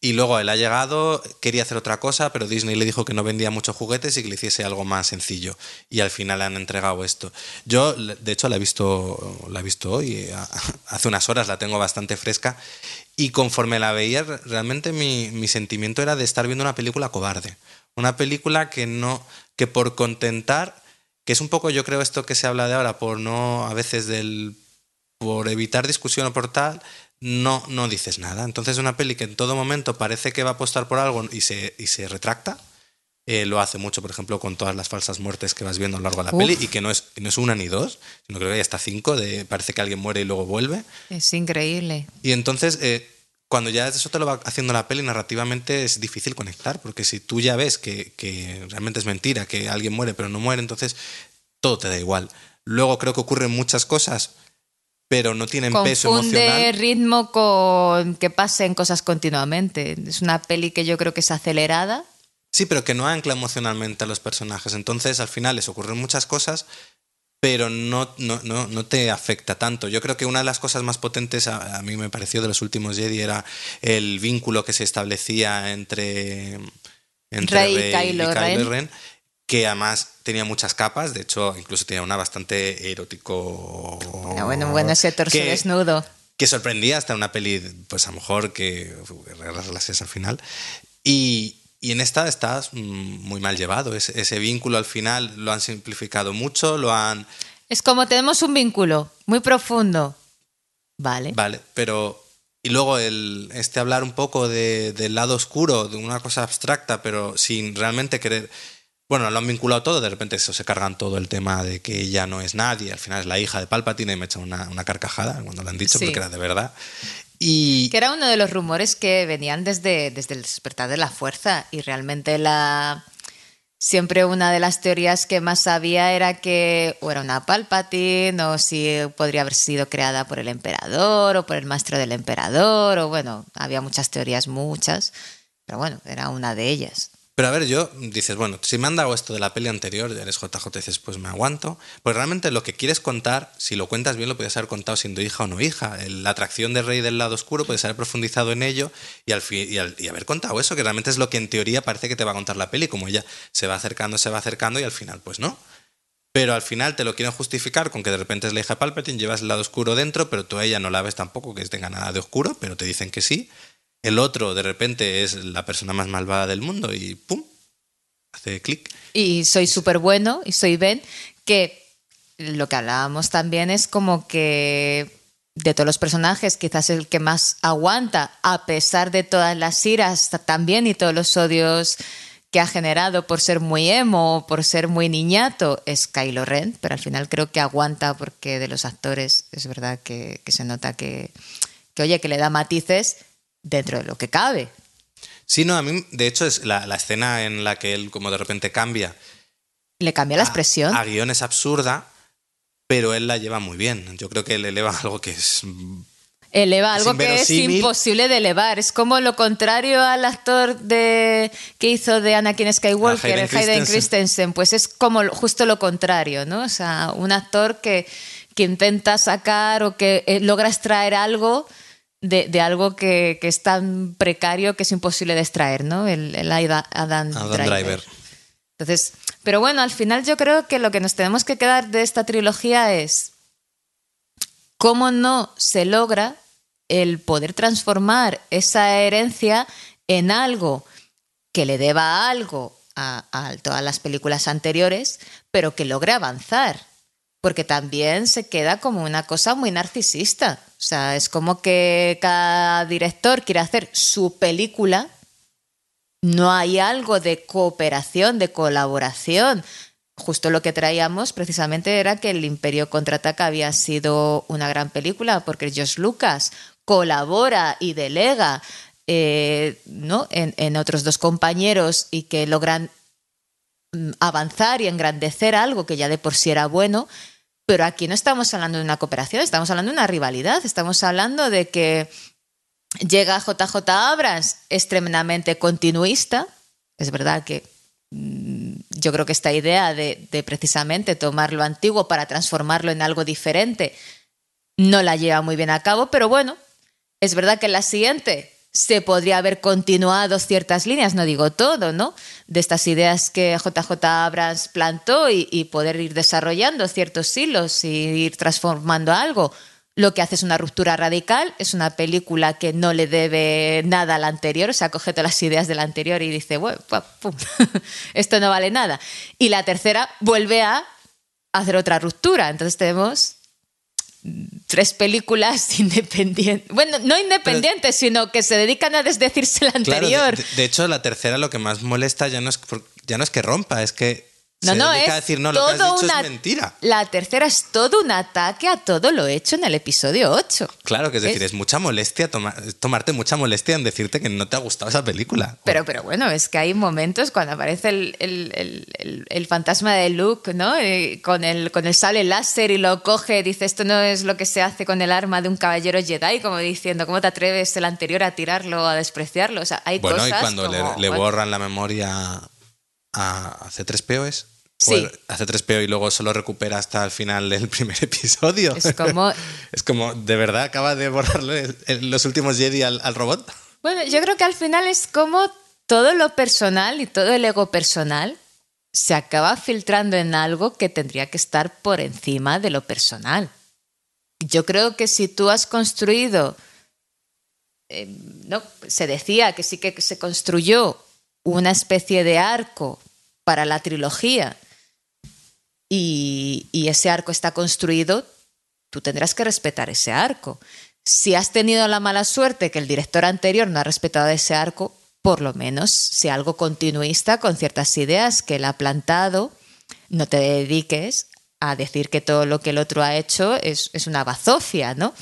Y luego él ha llegado, quería hacer otra cosa, pero Disney le dijo que no vendía muchos juguetes y que le hiciese algo más sencillo. Y al final le han entregado esto. Yo, de hecho, la he visto, la he visto hoy, hace unas horas la tengo bastante fresca. Y conforme la veía, realmente mi, mi sentimiento era de estar viendo una película cobarde. Una película que no, que por contentar, que es un poco, yo creo, esto que se habla de ahora, por no, a veces del, por evitar discusión o por tal, no, no dices nada. Entonces una peli que en todo momento parece que va a apostar por algo y se, y se retracta, eh, lo hace mucho, por ejemplo, con todas las falsas muertes que vas viendo a lo largo de la peli y que no es, no es una ni dos, sino creo que hay hasta cinco, de parece que alguien muere y luego vuelve. Es increíble. Y entonces, eh, cuando ya eso te lo va haciendo la peli, narrativamente es difícil conectar, porque si tú ya ves que, que realmente es mentira, que alguien muere pero no muere, entonces todo te da igual. Luego creo que ocurren muchas cosas pero no tienen peso emocional. ritmo con que pasen cosas continuamente. Es una peli que yo creo que es acelerada. Sí, pero que no ancla emocionalmente a los personajes. Entonces, al final les ocurren muchas cosas, pero no, no, no, no te afecta tanto. Yo creo que una de las cosas más potentes a, mí me pareció de los últimos Jedi era el vínculo que se establecía entre, entre Rey, y Kylo, Ren que además tenía muchas capas, de hecho incluso tenía una bastante erótico. Bueno, bueno, bueno ese torso desnudo. Que sorprendía hasta una peli, pues a lo mejor que las al final. Y, y, en esta está mm, muy mal llevado. Ese, ese vínculo al final lo han simplificado mucho, lo han... Es como tenemos un vínculo muy profundo. Vale. Vale, pero y luego el, este hablar un poco de, del lado oscuro, de una cosa abstracta, pero sin realmente querer bueno, lo han vinculado todo, de repente eso se cargan todo el tema de que ella no es nadie, al final es la hija de Palpatine y me echan una, una carcajada cuando lo han dicho, porque era de verdad. Que era uno de los rumores que venían desde, desde el despertar de la fuerza y realmente la... Siempre una de las teorías que más había era que era una Palpatine o si podría haber sido creada por el emperador o por el maestro del emperador o bueno, había muchas teorías, muchas, pero bueno, era una de ellas. Pero a ver, yo dices, bueno, si me han dado esto de la peli anterior, ya eres JJ, dices, pues me aguanto. Pues realmente lo que quieres contar, si lo cuentas bien, lo puedes haber contado siendo hija o no hija. La atracción del rey del lado oscuro, puedes haber profundizado en ello y, al y, y haber contado eso, que realmente es lo que en teoría parece que te va a contar la peli, como ella se va acercando, se va acercando y al final, pues no. Pero al final te lo quieren justificar con que de repente es la hija de Palpatine, llevas el lado oscuro dentro, pero tú a ella no la ves tampoco que tenga nada de oscuro, pero te dicen que sí. El otro de repente es la persona más malvada del mundo y ¡pum! hace clic. Y soy súper bueno y soy Ben, que lo que hablábamos también es como que de todos los personajes, quizás el que más aguanta, a pesar de todas las iras también y todos los odios que ha generado por ser muy emo, por ser muy niñato, es Kylo Ren, pero al final creo que aguanta porque de los actores es verdad que, se nota que, oye, que le da matices dentro de lo que cabe. Sí, no, a mí, de hecho, es la, la escena en la que él como de repente cambia. Le cambia la expresión. A, a guion es absurda, pero él la lleva muy bien. Yo creo que él eleva algo que es eleva algo que es imposible de elevar. Es como lo contrario al actor de que hizo de Anakin Skywalker, Hayden el Hayden Christensen. Christensen. Pues es como justo lo contrario, ¿no? O sea, un actor que, que intenta sacar o que eh, logra extraer algo de, de algo que, que, es tan precario que es imposible de extraer, ¿no? El, el Adam, Adam Driver. Driver. Entonces, pero bueno, al final yo creo que lo que nos tenemos que quedar de esta trilogía es cómo no se logra el poder transformar esa herencia en algo que le deba algo a, a, todas las películas anteriores, pero que logre avanzar. Porque también se queda como una cosa muy narcisista. O sea, es como que cada director quiere hacer su película. No hay algo de cooperación, de colaboración. Justo lo que traíamos precisamente era que el Imperio contraataca había sido una gran película porque Josh Lucas colabora y delega eh, ¿no? en, en, otros dos compañeros y que logran mm, avanzar y engrandecer algo que ya de por sí era bueno. Pero aquí no estamos hablando de una cooperación, estamos hablando de una rivalidad, estamos hablando de que llega JJ Abrams, es tremendamente continuista. Es verdad que mm, yo creo que esta idea de, de precisamente tomar lo antiguo para transformarlo en algo diferente no la lleva muy bien a cabo, pero bueno, es verdad que la siguiente se podría haber continuado ciertas líneas, no digo todo, ¿no? De estas ideas que JJ Abrams plantó y, poder ir desarrollando ciertos hilos y ir transformando algo. Lo que hace es una ruptura radical, es una película que no le debe nada a la anterior, o sea, coge todas las ideas de la anterior y dice, bueno, pum, esto no vale nada. Y la tercera vuelve a hacer otra ruptura. Entonces tenemos tres películas independientes. Bueno, no independientes, Pero, sino que se dedican a desdecirse la anterior. Claro, de, de, hecho, la tercera lo que más molesta ya no es, ya no es que rompa, es que no, se no, es decir, no, lo que has dicho una, es mentira. La tercera es todo un ataque a todo lo hecho en el episodio 8. Claro, que es decir, es, mucha molestia, toma, tomarte mucha molestia en decirte que no te ha gustado esa película. Pero, pero bueno, es que hay momentos cuando aparece el, el, el, el fantasma de Luke, ¿no? Y con, el, con el sable láser y lo coge, dice, esto no es lo que se hace con el arma de un caballero Jedi, como diciendo, ¿cómo te atreves el anterior a tirarlo, a despreciarlo? O sea, hay bueno, cosas y cuando como, le, le borran la memoria a C3PO es... Sí. hace 3PO y luego solo recupera hasta el final del primer episodio. Es como. es como, ¿de verdad acaba de borrarle los últimos Jedi al, al, robot? Bueno, yo creo que al final es como todo lo personal y todo el ego personal se acaba filtrando en algo que tendría que estar por encima de lo personal. Yo creo que si tú has construido. Eh, no, se decía que sí que se construyó una especie de arco para la trilogía y, ese arco está construido, tú tendrás que respetar ese arco. Si has tenido la mala suerte que el director anterior no ha respetado ese arco, por lo menos sea algo continuista con ciertas ideas que él ha plantado, no te dediques a decir que todo lo que el otro ha hecho es, es una bazofia, ¿no?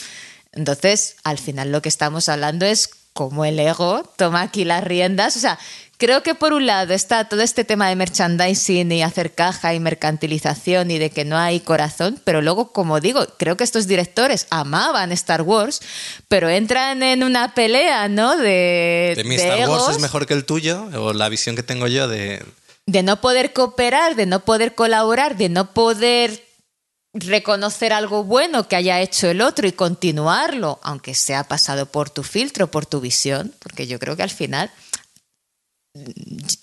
Entonces, al final lo que estamos hablando es cómo el ego toma aquí las riendas, o sea, Creo que por un lado está todo este tema de merchandising y hacer caja y mercantilización y de que no hay corazón, pero luego, como digo, creo que estos directores amaban Star Wars, pero entran en una pelea, ¿no? De, de mi Star Wars es mejor que el tuyo, o la visión que tengo yo de... De no poder cooperar, de no poder colaborar, de no poder reconocer algo bueno que haya hecho el otro y continuarlo, aunque sea pasado por tu filtro, por tu visión, porque yo creo que al final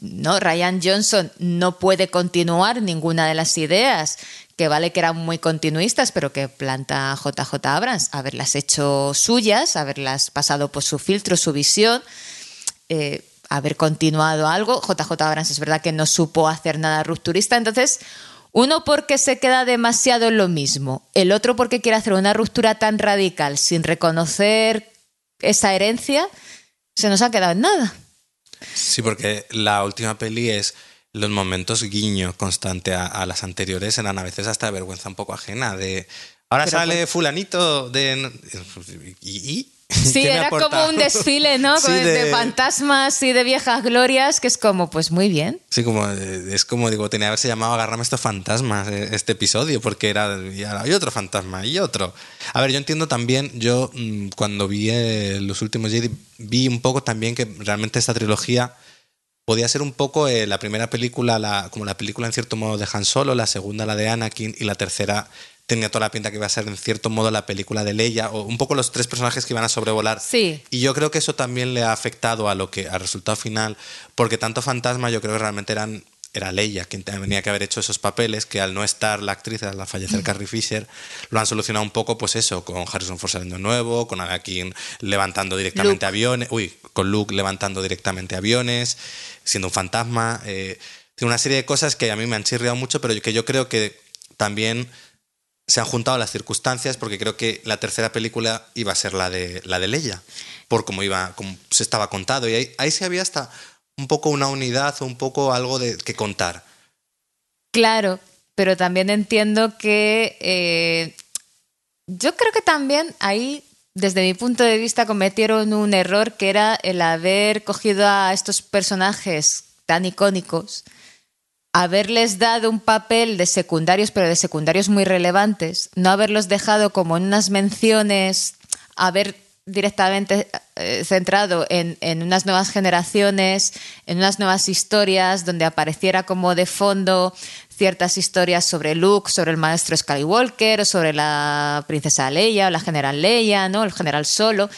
no, Ryan Johnson no puede continuar ninguna de las ideas que vale que eran muy continuistas, pero que planta JJ Abrams, haberlas hecho suyas, haberlas pasado por su filtro, su visión, eh, haber continuado algo. JJ Abrams es verdad que no supo hacer nada rupturista, entonces uno porque se queda demasiado en lo mismo, el otro porque quiere hacer una ruptura tan radical sin reconocer esa herencia, se nos ha quedado en nada. Sí, porque la última peli es los momentos guiño constante a, las anteriores eran a veces hasta vergüenza un poco ajena de ahora sale fulanito de y, Sí, era como un desfile, ¿no? de... fantasmas y de viejas glorias, que es como, pues muy bien. Sí, como es como digo, tenía que haberse llamado Agarrame estos fantasmas eh, este episodio, porque era y otro fantasma y otro. A ver, yo entiendo también, yo mm, cuando vi eh, los últimos Jedi, vi un poco también que realmente esta trilogía podía ser un poco eh, la primera película, la, como la película en cierto modo de Han Solo, la segunda la de Anakin y la tercera tenía toda la pinta que iba a ser en cierto modo la película de Leia o un poco los tres personajes que iban a sobrevolar. Sí. Y yo creo que eso también le ha afectado a lo que al resultado final, porque tanto Fantasma yo creo que realmente eran era Leia quien tenía que haber hecho esos papeles, que al no estar la actriz, al fallecer mm. Carrie Fisher, lo han solucionado un poco, pues eso, con Harrison Ford saliendo nuevo, con Anakin levantando directamente aviones, uy, con Luke levantando directamente aviones, siendo un fantasma. Eh, tiene una serie de cosas que a mí me han chirriado mucho, pero que yo creo que también se han juntado las circunstancias porque creo que la tercera película iba a ser la de la de Leia, por cómo iba, como se estaba contado. Y ahí, ahí sí había hasta un poco una unidad o un poco algo de que contar. Claro, pero también entiendo que eh, yo creo que también ahí, desde mi punto de vista, cometieron un error que era el haber cogido a estos personajes tan icónicos haberles dado un papel de secundarios, pero de secundarios muy relevantes, no haberlos dejado como en unas menciones, haber directamente eh, centrado en, en, unas nuevas generaciones, en unas nuevas historias, donde apareciera como de fondo ciertas historias sobre Luke, sobre el maestro Skywalker, o sobre la princesa Leia, o la general Leia, ¿no? el general Solo,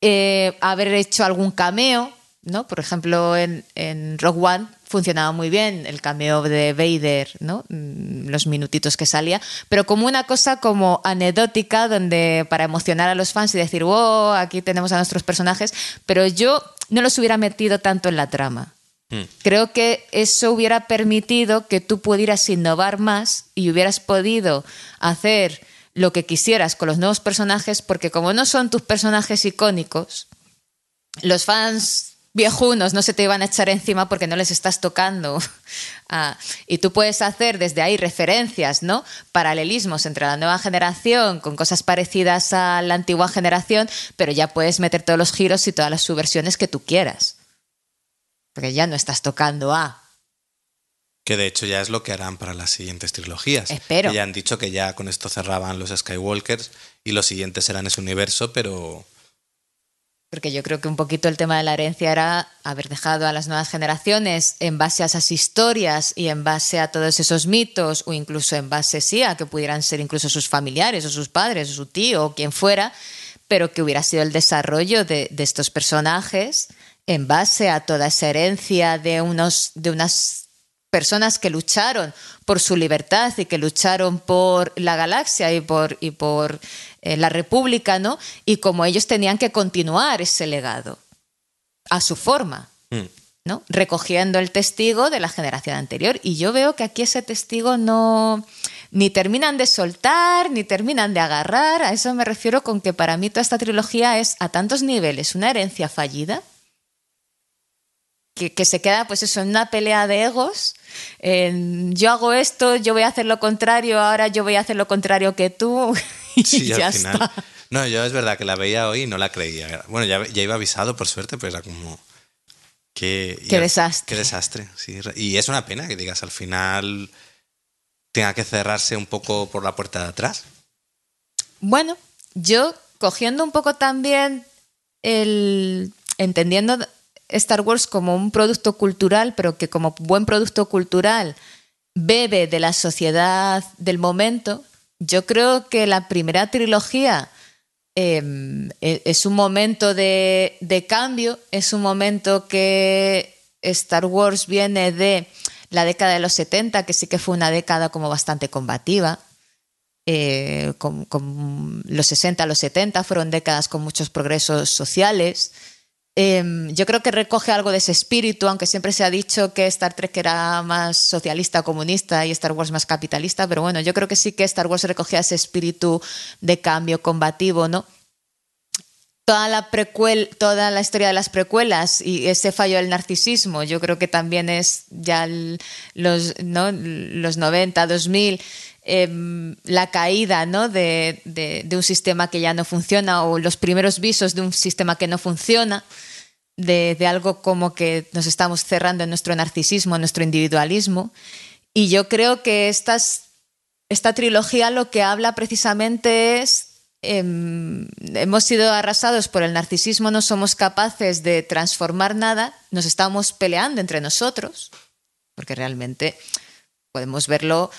eh, haber hecho algún cameo, ¿no? por ejemplo en, en Rogue One funcionaba muy bien el cameo de Vader, ¿no? Mm, los minutitos que salía, pero como una cosa como anecdótica donde para emocionar a los fans y decir, wow, aquí tenemos a nuestros personajes, pero yo no los hubiera metido tanto en la trama. Hmm. Creo que eso hubiera permitido que tú pudieras innovar más y hubieras podido hacer lo que quisieras con los nuevos personajes, porque como no son tus personajes icónicos, los fans viejunos no se te iban a echar encima porque no les estás tocando. Ah, y tú puedes hacer desde ahí referencias, ¿no? Paralelismos entre la nueva generación con cosas parecidas a la antigua generación, pero ya puedes meter todos los giros y todas las subversiones que tú quieras. Porque ya no estás tocando a. Que de hecho ya es lo que harán para las siguientes trilogías. Espero. ya han dicho que ya con esto cerraban los Skywalkers y los siguientes serán ese universo, pero porque yo creo que un poquito el tema de la herencia era haber dejado a las nuevas generaciones en base a esas historias y en base a todos esos mitos o incluso en base sí a que pudieran ser incluso sus familiares o sus padres o su tío o quien fuera, pero que hubiera sido el desarrollo de, de estos personajes en base a toda esa herencia de unos de unas personas que lucharon por su libertad y que lucharon por la galaxia y por, y por eh, la república, ¿no? Y como ellos tenían que continuar ese legado a su forma, mm. ¿no? Recogiendo el testigo de la generación anterior. Y yo veo que aquí ese testigo no ni terminan de soltar, ni terminan de agarrar. A eso me refiero con que para mí toda esta trilogía es a tantos niveles una herencia fallida que, se queda, pues eso, en una pelea de egos. yo hago esto, yo voy a hacer lo contrario, ahora yo voy a hacer lo contrario que tú. Y ya Está. No, yo es verdad que la veía hoy y no la creía. Bueno, ya, ya iba avisado por suerte, pero era como. Qué, qué desastre. Qué desastre, sí. Y es una pena que digas al final tenga que cerrarse un poco por la puerta de atrás. Bueno, yo cogiendo un poco también el. entendiendo Star Wars como un producto cultural, pero que como buen producto cultural bebe de la sociedad del momento, yo creo que la primera trilogía em, e, es un momento de, cambio, es un momento que Star Wars viene de la década de los 70, que sí que fue una década como bastante combativa. Eh, los 60, los 70 fueron décadas con muchos progresos sociales. Em, yo creo que recoge algo de ese espíritu, aunque siempre se ha dicho que Star Trek era más socialista, comunista y Star Wars más capitalista, pero bueno, yo creo que sí que Star Wars recogía ese espíritu de cambio combativo, ¿no? Toda la, precuel, toda la historia de las precuelas y ese fallo del narcisismo, yo creo que también es ya los, ¿no? los 90, 2000, Em, la caída ¿no? de, un sistema que ya no funciona o los primeros visos de un sistema que no funciona, de, algo como que nos estamos cerrando en nuestro narcisismo, en nuestro individualismo. Y yo creo que esta trilogía lo que habla precisamente es em, hemos sido arrasados por el narcisismo, no somos capaces de transformar nada, nos estamos peleando entre nosotros, porque realmente podemos verlo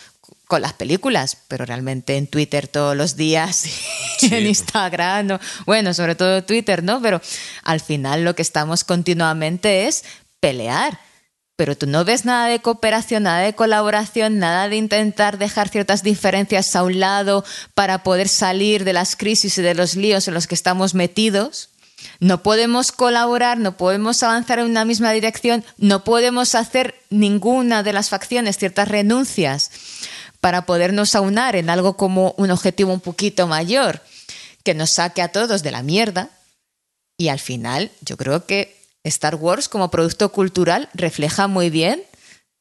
con las películas, pero realmente en Twitter todos los días, en Instagram, bueno, sobre todo Twitter, ¿no? Pero al final lo que estamos continuamente es pelear. Pero tú no ves nada de cooperación, nada de colaboración, nada de intentar dejar ciertas diferencias a un lado para poder salir de las crisis y de los líos en los que estamos metidos. No podemos colaborar, no podemos avanzar en una misma dirección, no podemos hacer ninguna de las facciones ciertas renuncias para podernos aunar en algo como un objetivo un poquito mayor que nos saque a todos de la mierda. Y al final, yo creo que Star Wars como producto cultural refleja muy bien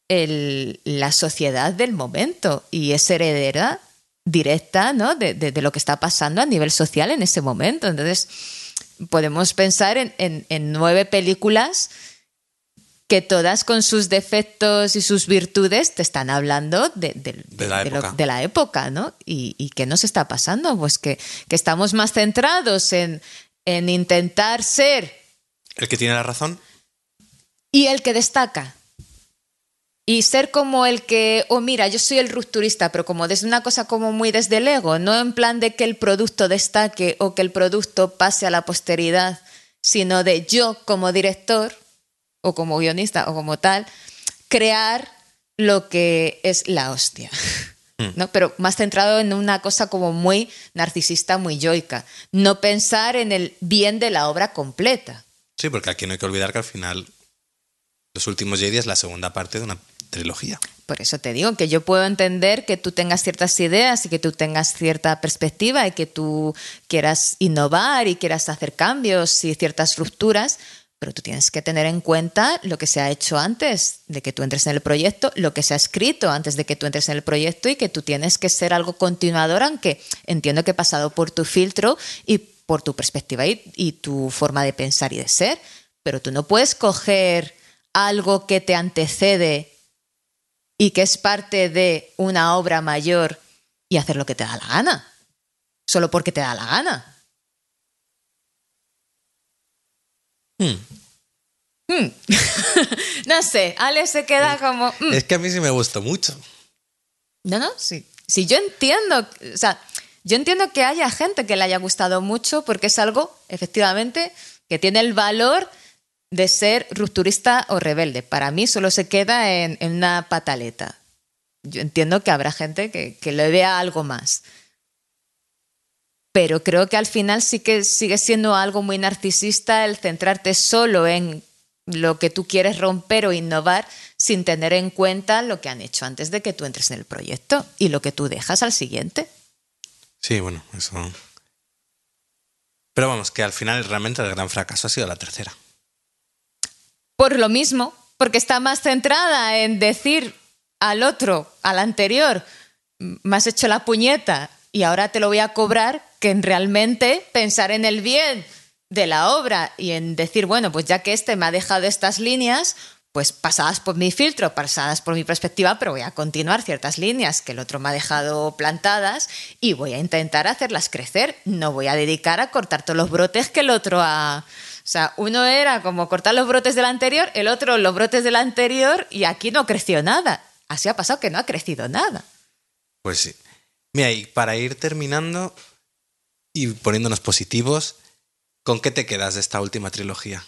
la sociedad del momento y es heredera directa ¿no? de, lo que está pasando a nivel social en ese momento. Entonces, podemos pensar en nueve películas que todas con sus defectos y sus virtudes te están hablando de, la, época. ¿no? ¿Y, qué nos está pasando? Pues que, estamos más centrados en, en intentar ser... El que tiene la razón. Y el que destaca. Y ser como el que, oh mira, yo soy el rupturista, pero como desde una cosa como muy desde el ego, no en plan de que el producto destaque o que el producto pase a la posteridad, sino de yo como director o como guionista o como tal, crear lo que es la hostia. Hmm. ¿no? Pero más centrado en una cosa como muy narcisista, muy yoica. No pensar en el bien de la obra completa. Sí, porque aquí no hay que olvidar que al final Los últimos Jedi es la segunda parte de una trilogía. Por eso te digo que yo puedo entender que tú tengas ciertas ideas y que tú tengas cierta perspectiva y que tú quieras innovar y quieras hacer cambios y ciertas rupturas, pero tú tienes que tener en cuenta lo que se ha hecho antes de que tú entres en el proyecto, lo que se ha escrito antes de que tú entres en el proyecto y que tú tienes que ser algo continuador, aunque entiendo que he pasado por tu filtro y por tu perspectiva y, y tu forma de pensar y de ser, pero tú no puedes coger algo que te antecede y que es parte de una obra mayor y hacer lo que te da la gana, solo porque te da la gana. Hmm. Hmm. no sé, Ale se queda como... Hmm. Es que a mí sí me gustó mucho. No, no, sí. Sí, yo entiendo, o sea, yo entiendo que haya gente que le haya gustado mucho porque es algo, efectivamente, que tiene el valor de ser rupturista o rebelde. Para mí solo se queda en, una pataleta. Yo entiendo que habrá gente que, que le vea algo más pero creo que al final sí que sigue siendo algo muy narcisista el centrarte solo en lo que tú quieres romper o innovar sin tener en cuenta lo que han hecho antes de que tú entres en el proyecto y lo que tú dejas al siguiente. Sí, bueno, eso. Pero vamos, que al final realmente el gran fracaso ha sido la tercera. Por lo mismo, porque está más centrada en decir al otro, al anterior, me has hecho la puñeta y ahora te lo voy a cobrar que en realmente pensar en el bien de la obra y en decir, bueno, pues ya que este me ha dejado estas líneas, pues pasadas por mi filtro, pasadas por mi perspectiva, pero voy a continuar ciertas líneas que el otro me ha dejado plantadas y voy a intentar hacerlas crecer. No voy a dedicar a cortar todos los brotes que el otro ha... O sea, uno era como cortar los brotes del anterior, el otro los brotes del anterior y aquí no creció nada. Así ha pasado que no ha crecido nada. Pues sí. Mira, y para ir terminando, y poniéndonos positivos, ¿con qué te quedas de esta última trilogía?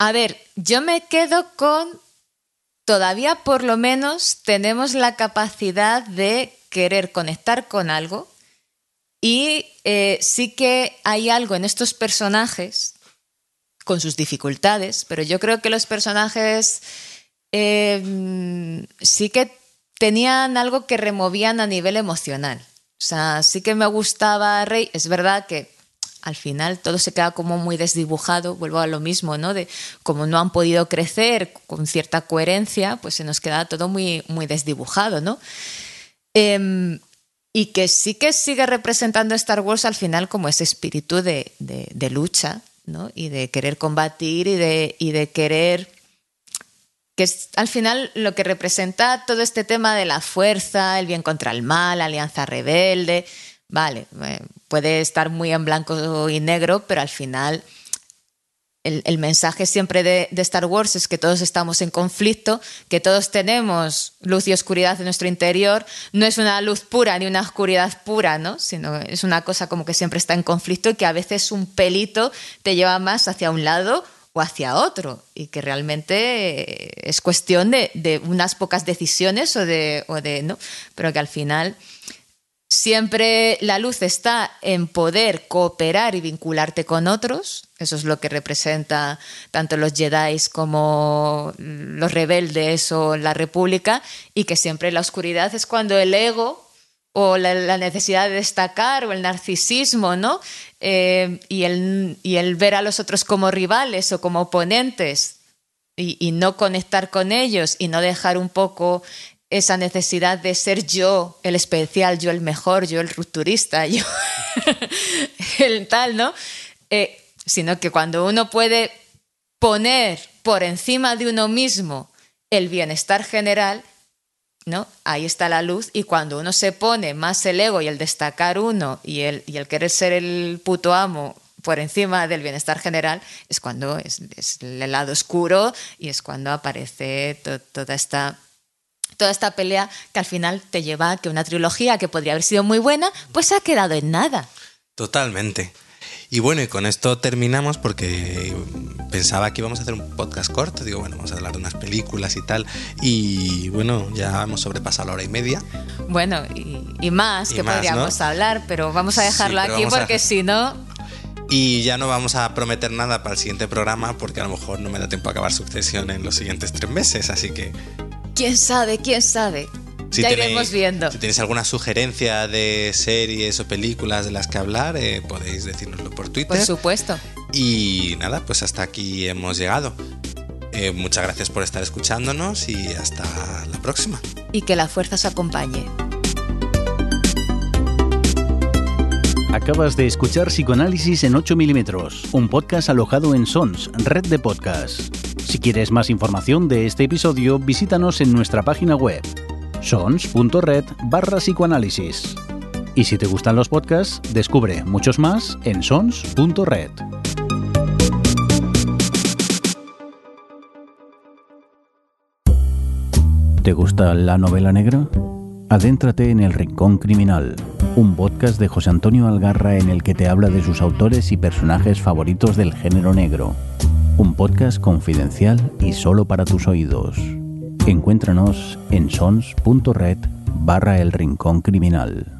A ver, yo me quedo con, todavía por lo menos tenemos la capacidad de querer conectar con algo y eh, sí que hay algo en estos personajes con sus dificultades, pero yo creo que los personajes eh, sí que tenían algo que removían a nivel emocional. O sea, sí que me gustaba Rey. Es verdad que al final todo se queda como muy desdibujado, vuelvo a lo mismo, ¿no? De como no han podido crecer con cierta coherencia, pues se nos queda todo muy, muy desdibujado, ¿no? Em, y que sí que sigue representando Star Wars al final como ese espíritu de, de, lucha, ¿no? Y de querer combatir y de, y de querer que es al final lo que representa todo este tema de la fuerza, el bien contra el mal, alianza rebelde, vale, eh, puede estar muy en blanco y negro, pero al final el, mensaje siempre de, Star Wars es que todos estamos en conflicto, que todos tenemos luz y oscuridad en nuestro interior. No es una luz pura ni una oscuridad pura, ¿no? Sino es una cosa como que siempre está en conflicto y que a veces un pelito te lleva más hacia un lado o hacia otro y que realmente es cuestión de, unas pocas decisiones o de, o de no, pero que al final Siempre la luz está en poder cooperar y vincularte con otros. Eso es lo que representa tanto los Jedi como los rebeldes o la República. Y que siempre la oscuridad es cuando el ego o la, necesidad de destacar o el narcisismo, ¿no? Eh, y, el, y, el, ver a los otros como rivales o como oponentes y, y, no conectar con ellos y no dejar un poco esa necesidad de ser yo el especial, yo el mejor, yo el rupturista, yo el tal, ¿no? Eh, sino que cuando uno puede poner por encima de uno mismo el bienestar general, ¿no? Ahí está la luz y cuando uno se pone más el ego y el destacar uno y el, y el querer ser el puto amo por encima del bienestar general, es cuando es, el lado oscuro y es cuando aparece toda esta toda esta pelea que al final te lleva a que una trilogía que podría haber sido muy buena, pues ha quedado en nada. Totalmente. Y bueno, y con esto terminamos porque pensaba que íbamos a hacer un podcast corto. Digo, bueno, vamos a hablar de unas películas y tal. Y bueno, ya hemos sobrepasado la hora y media. Bueno, y, más que podríamos hablar, pero vamos a dejarlo aquí porque si no. Y ya no vamos a prometer nada para el siguiente programa porque a lo mejor no me da tiempo a acabar sucesión en los siguientes tres meses. Así que quién sabe, quién sabe. Ya iremos viendo. Si tenéis alguna sugerencia de series o películas de las que hablar, eh, podéis decírnoslo por Twitter. Por supuesto. Y nada, pues hasta aquí hemos llegado. Eh, muchas gracias por estar escuchándonos y hasta la próxima. Y que la fuerza os acompañe. Acabas de escuchar Psicoanálisis en 8 milímetros, un podcast alojado en Sons, red de podcasts. Si quieres más información de este episodio, visítanos en nuestra página web sons.red barra psicoanálisis. Y si te gustan los podcasts, descubre muchos más en sons.red. ¿Te gusta la novela negra? Adéntrate en El Rincón Criminal, un podcast de José Antonio Algarra en el que te habla de sus autores y personajes favoritos del género negro un podcast confidencial y solo para tus oídos. Encuéntranos en sons.red barra el rincón criminal.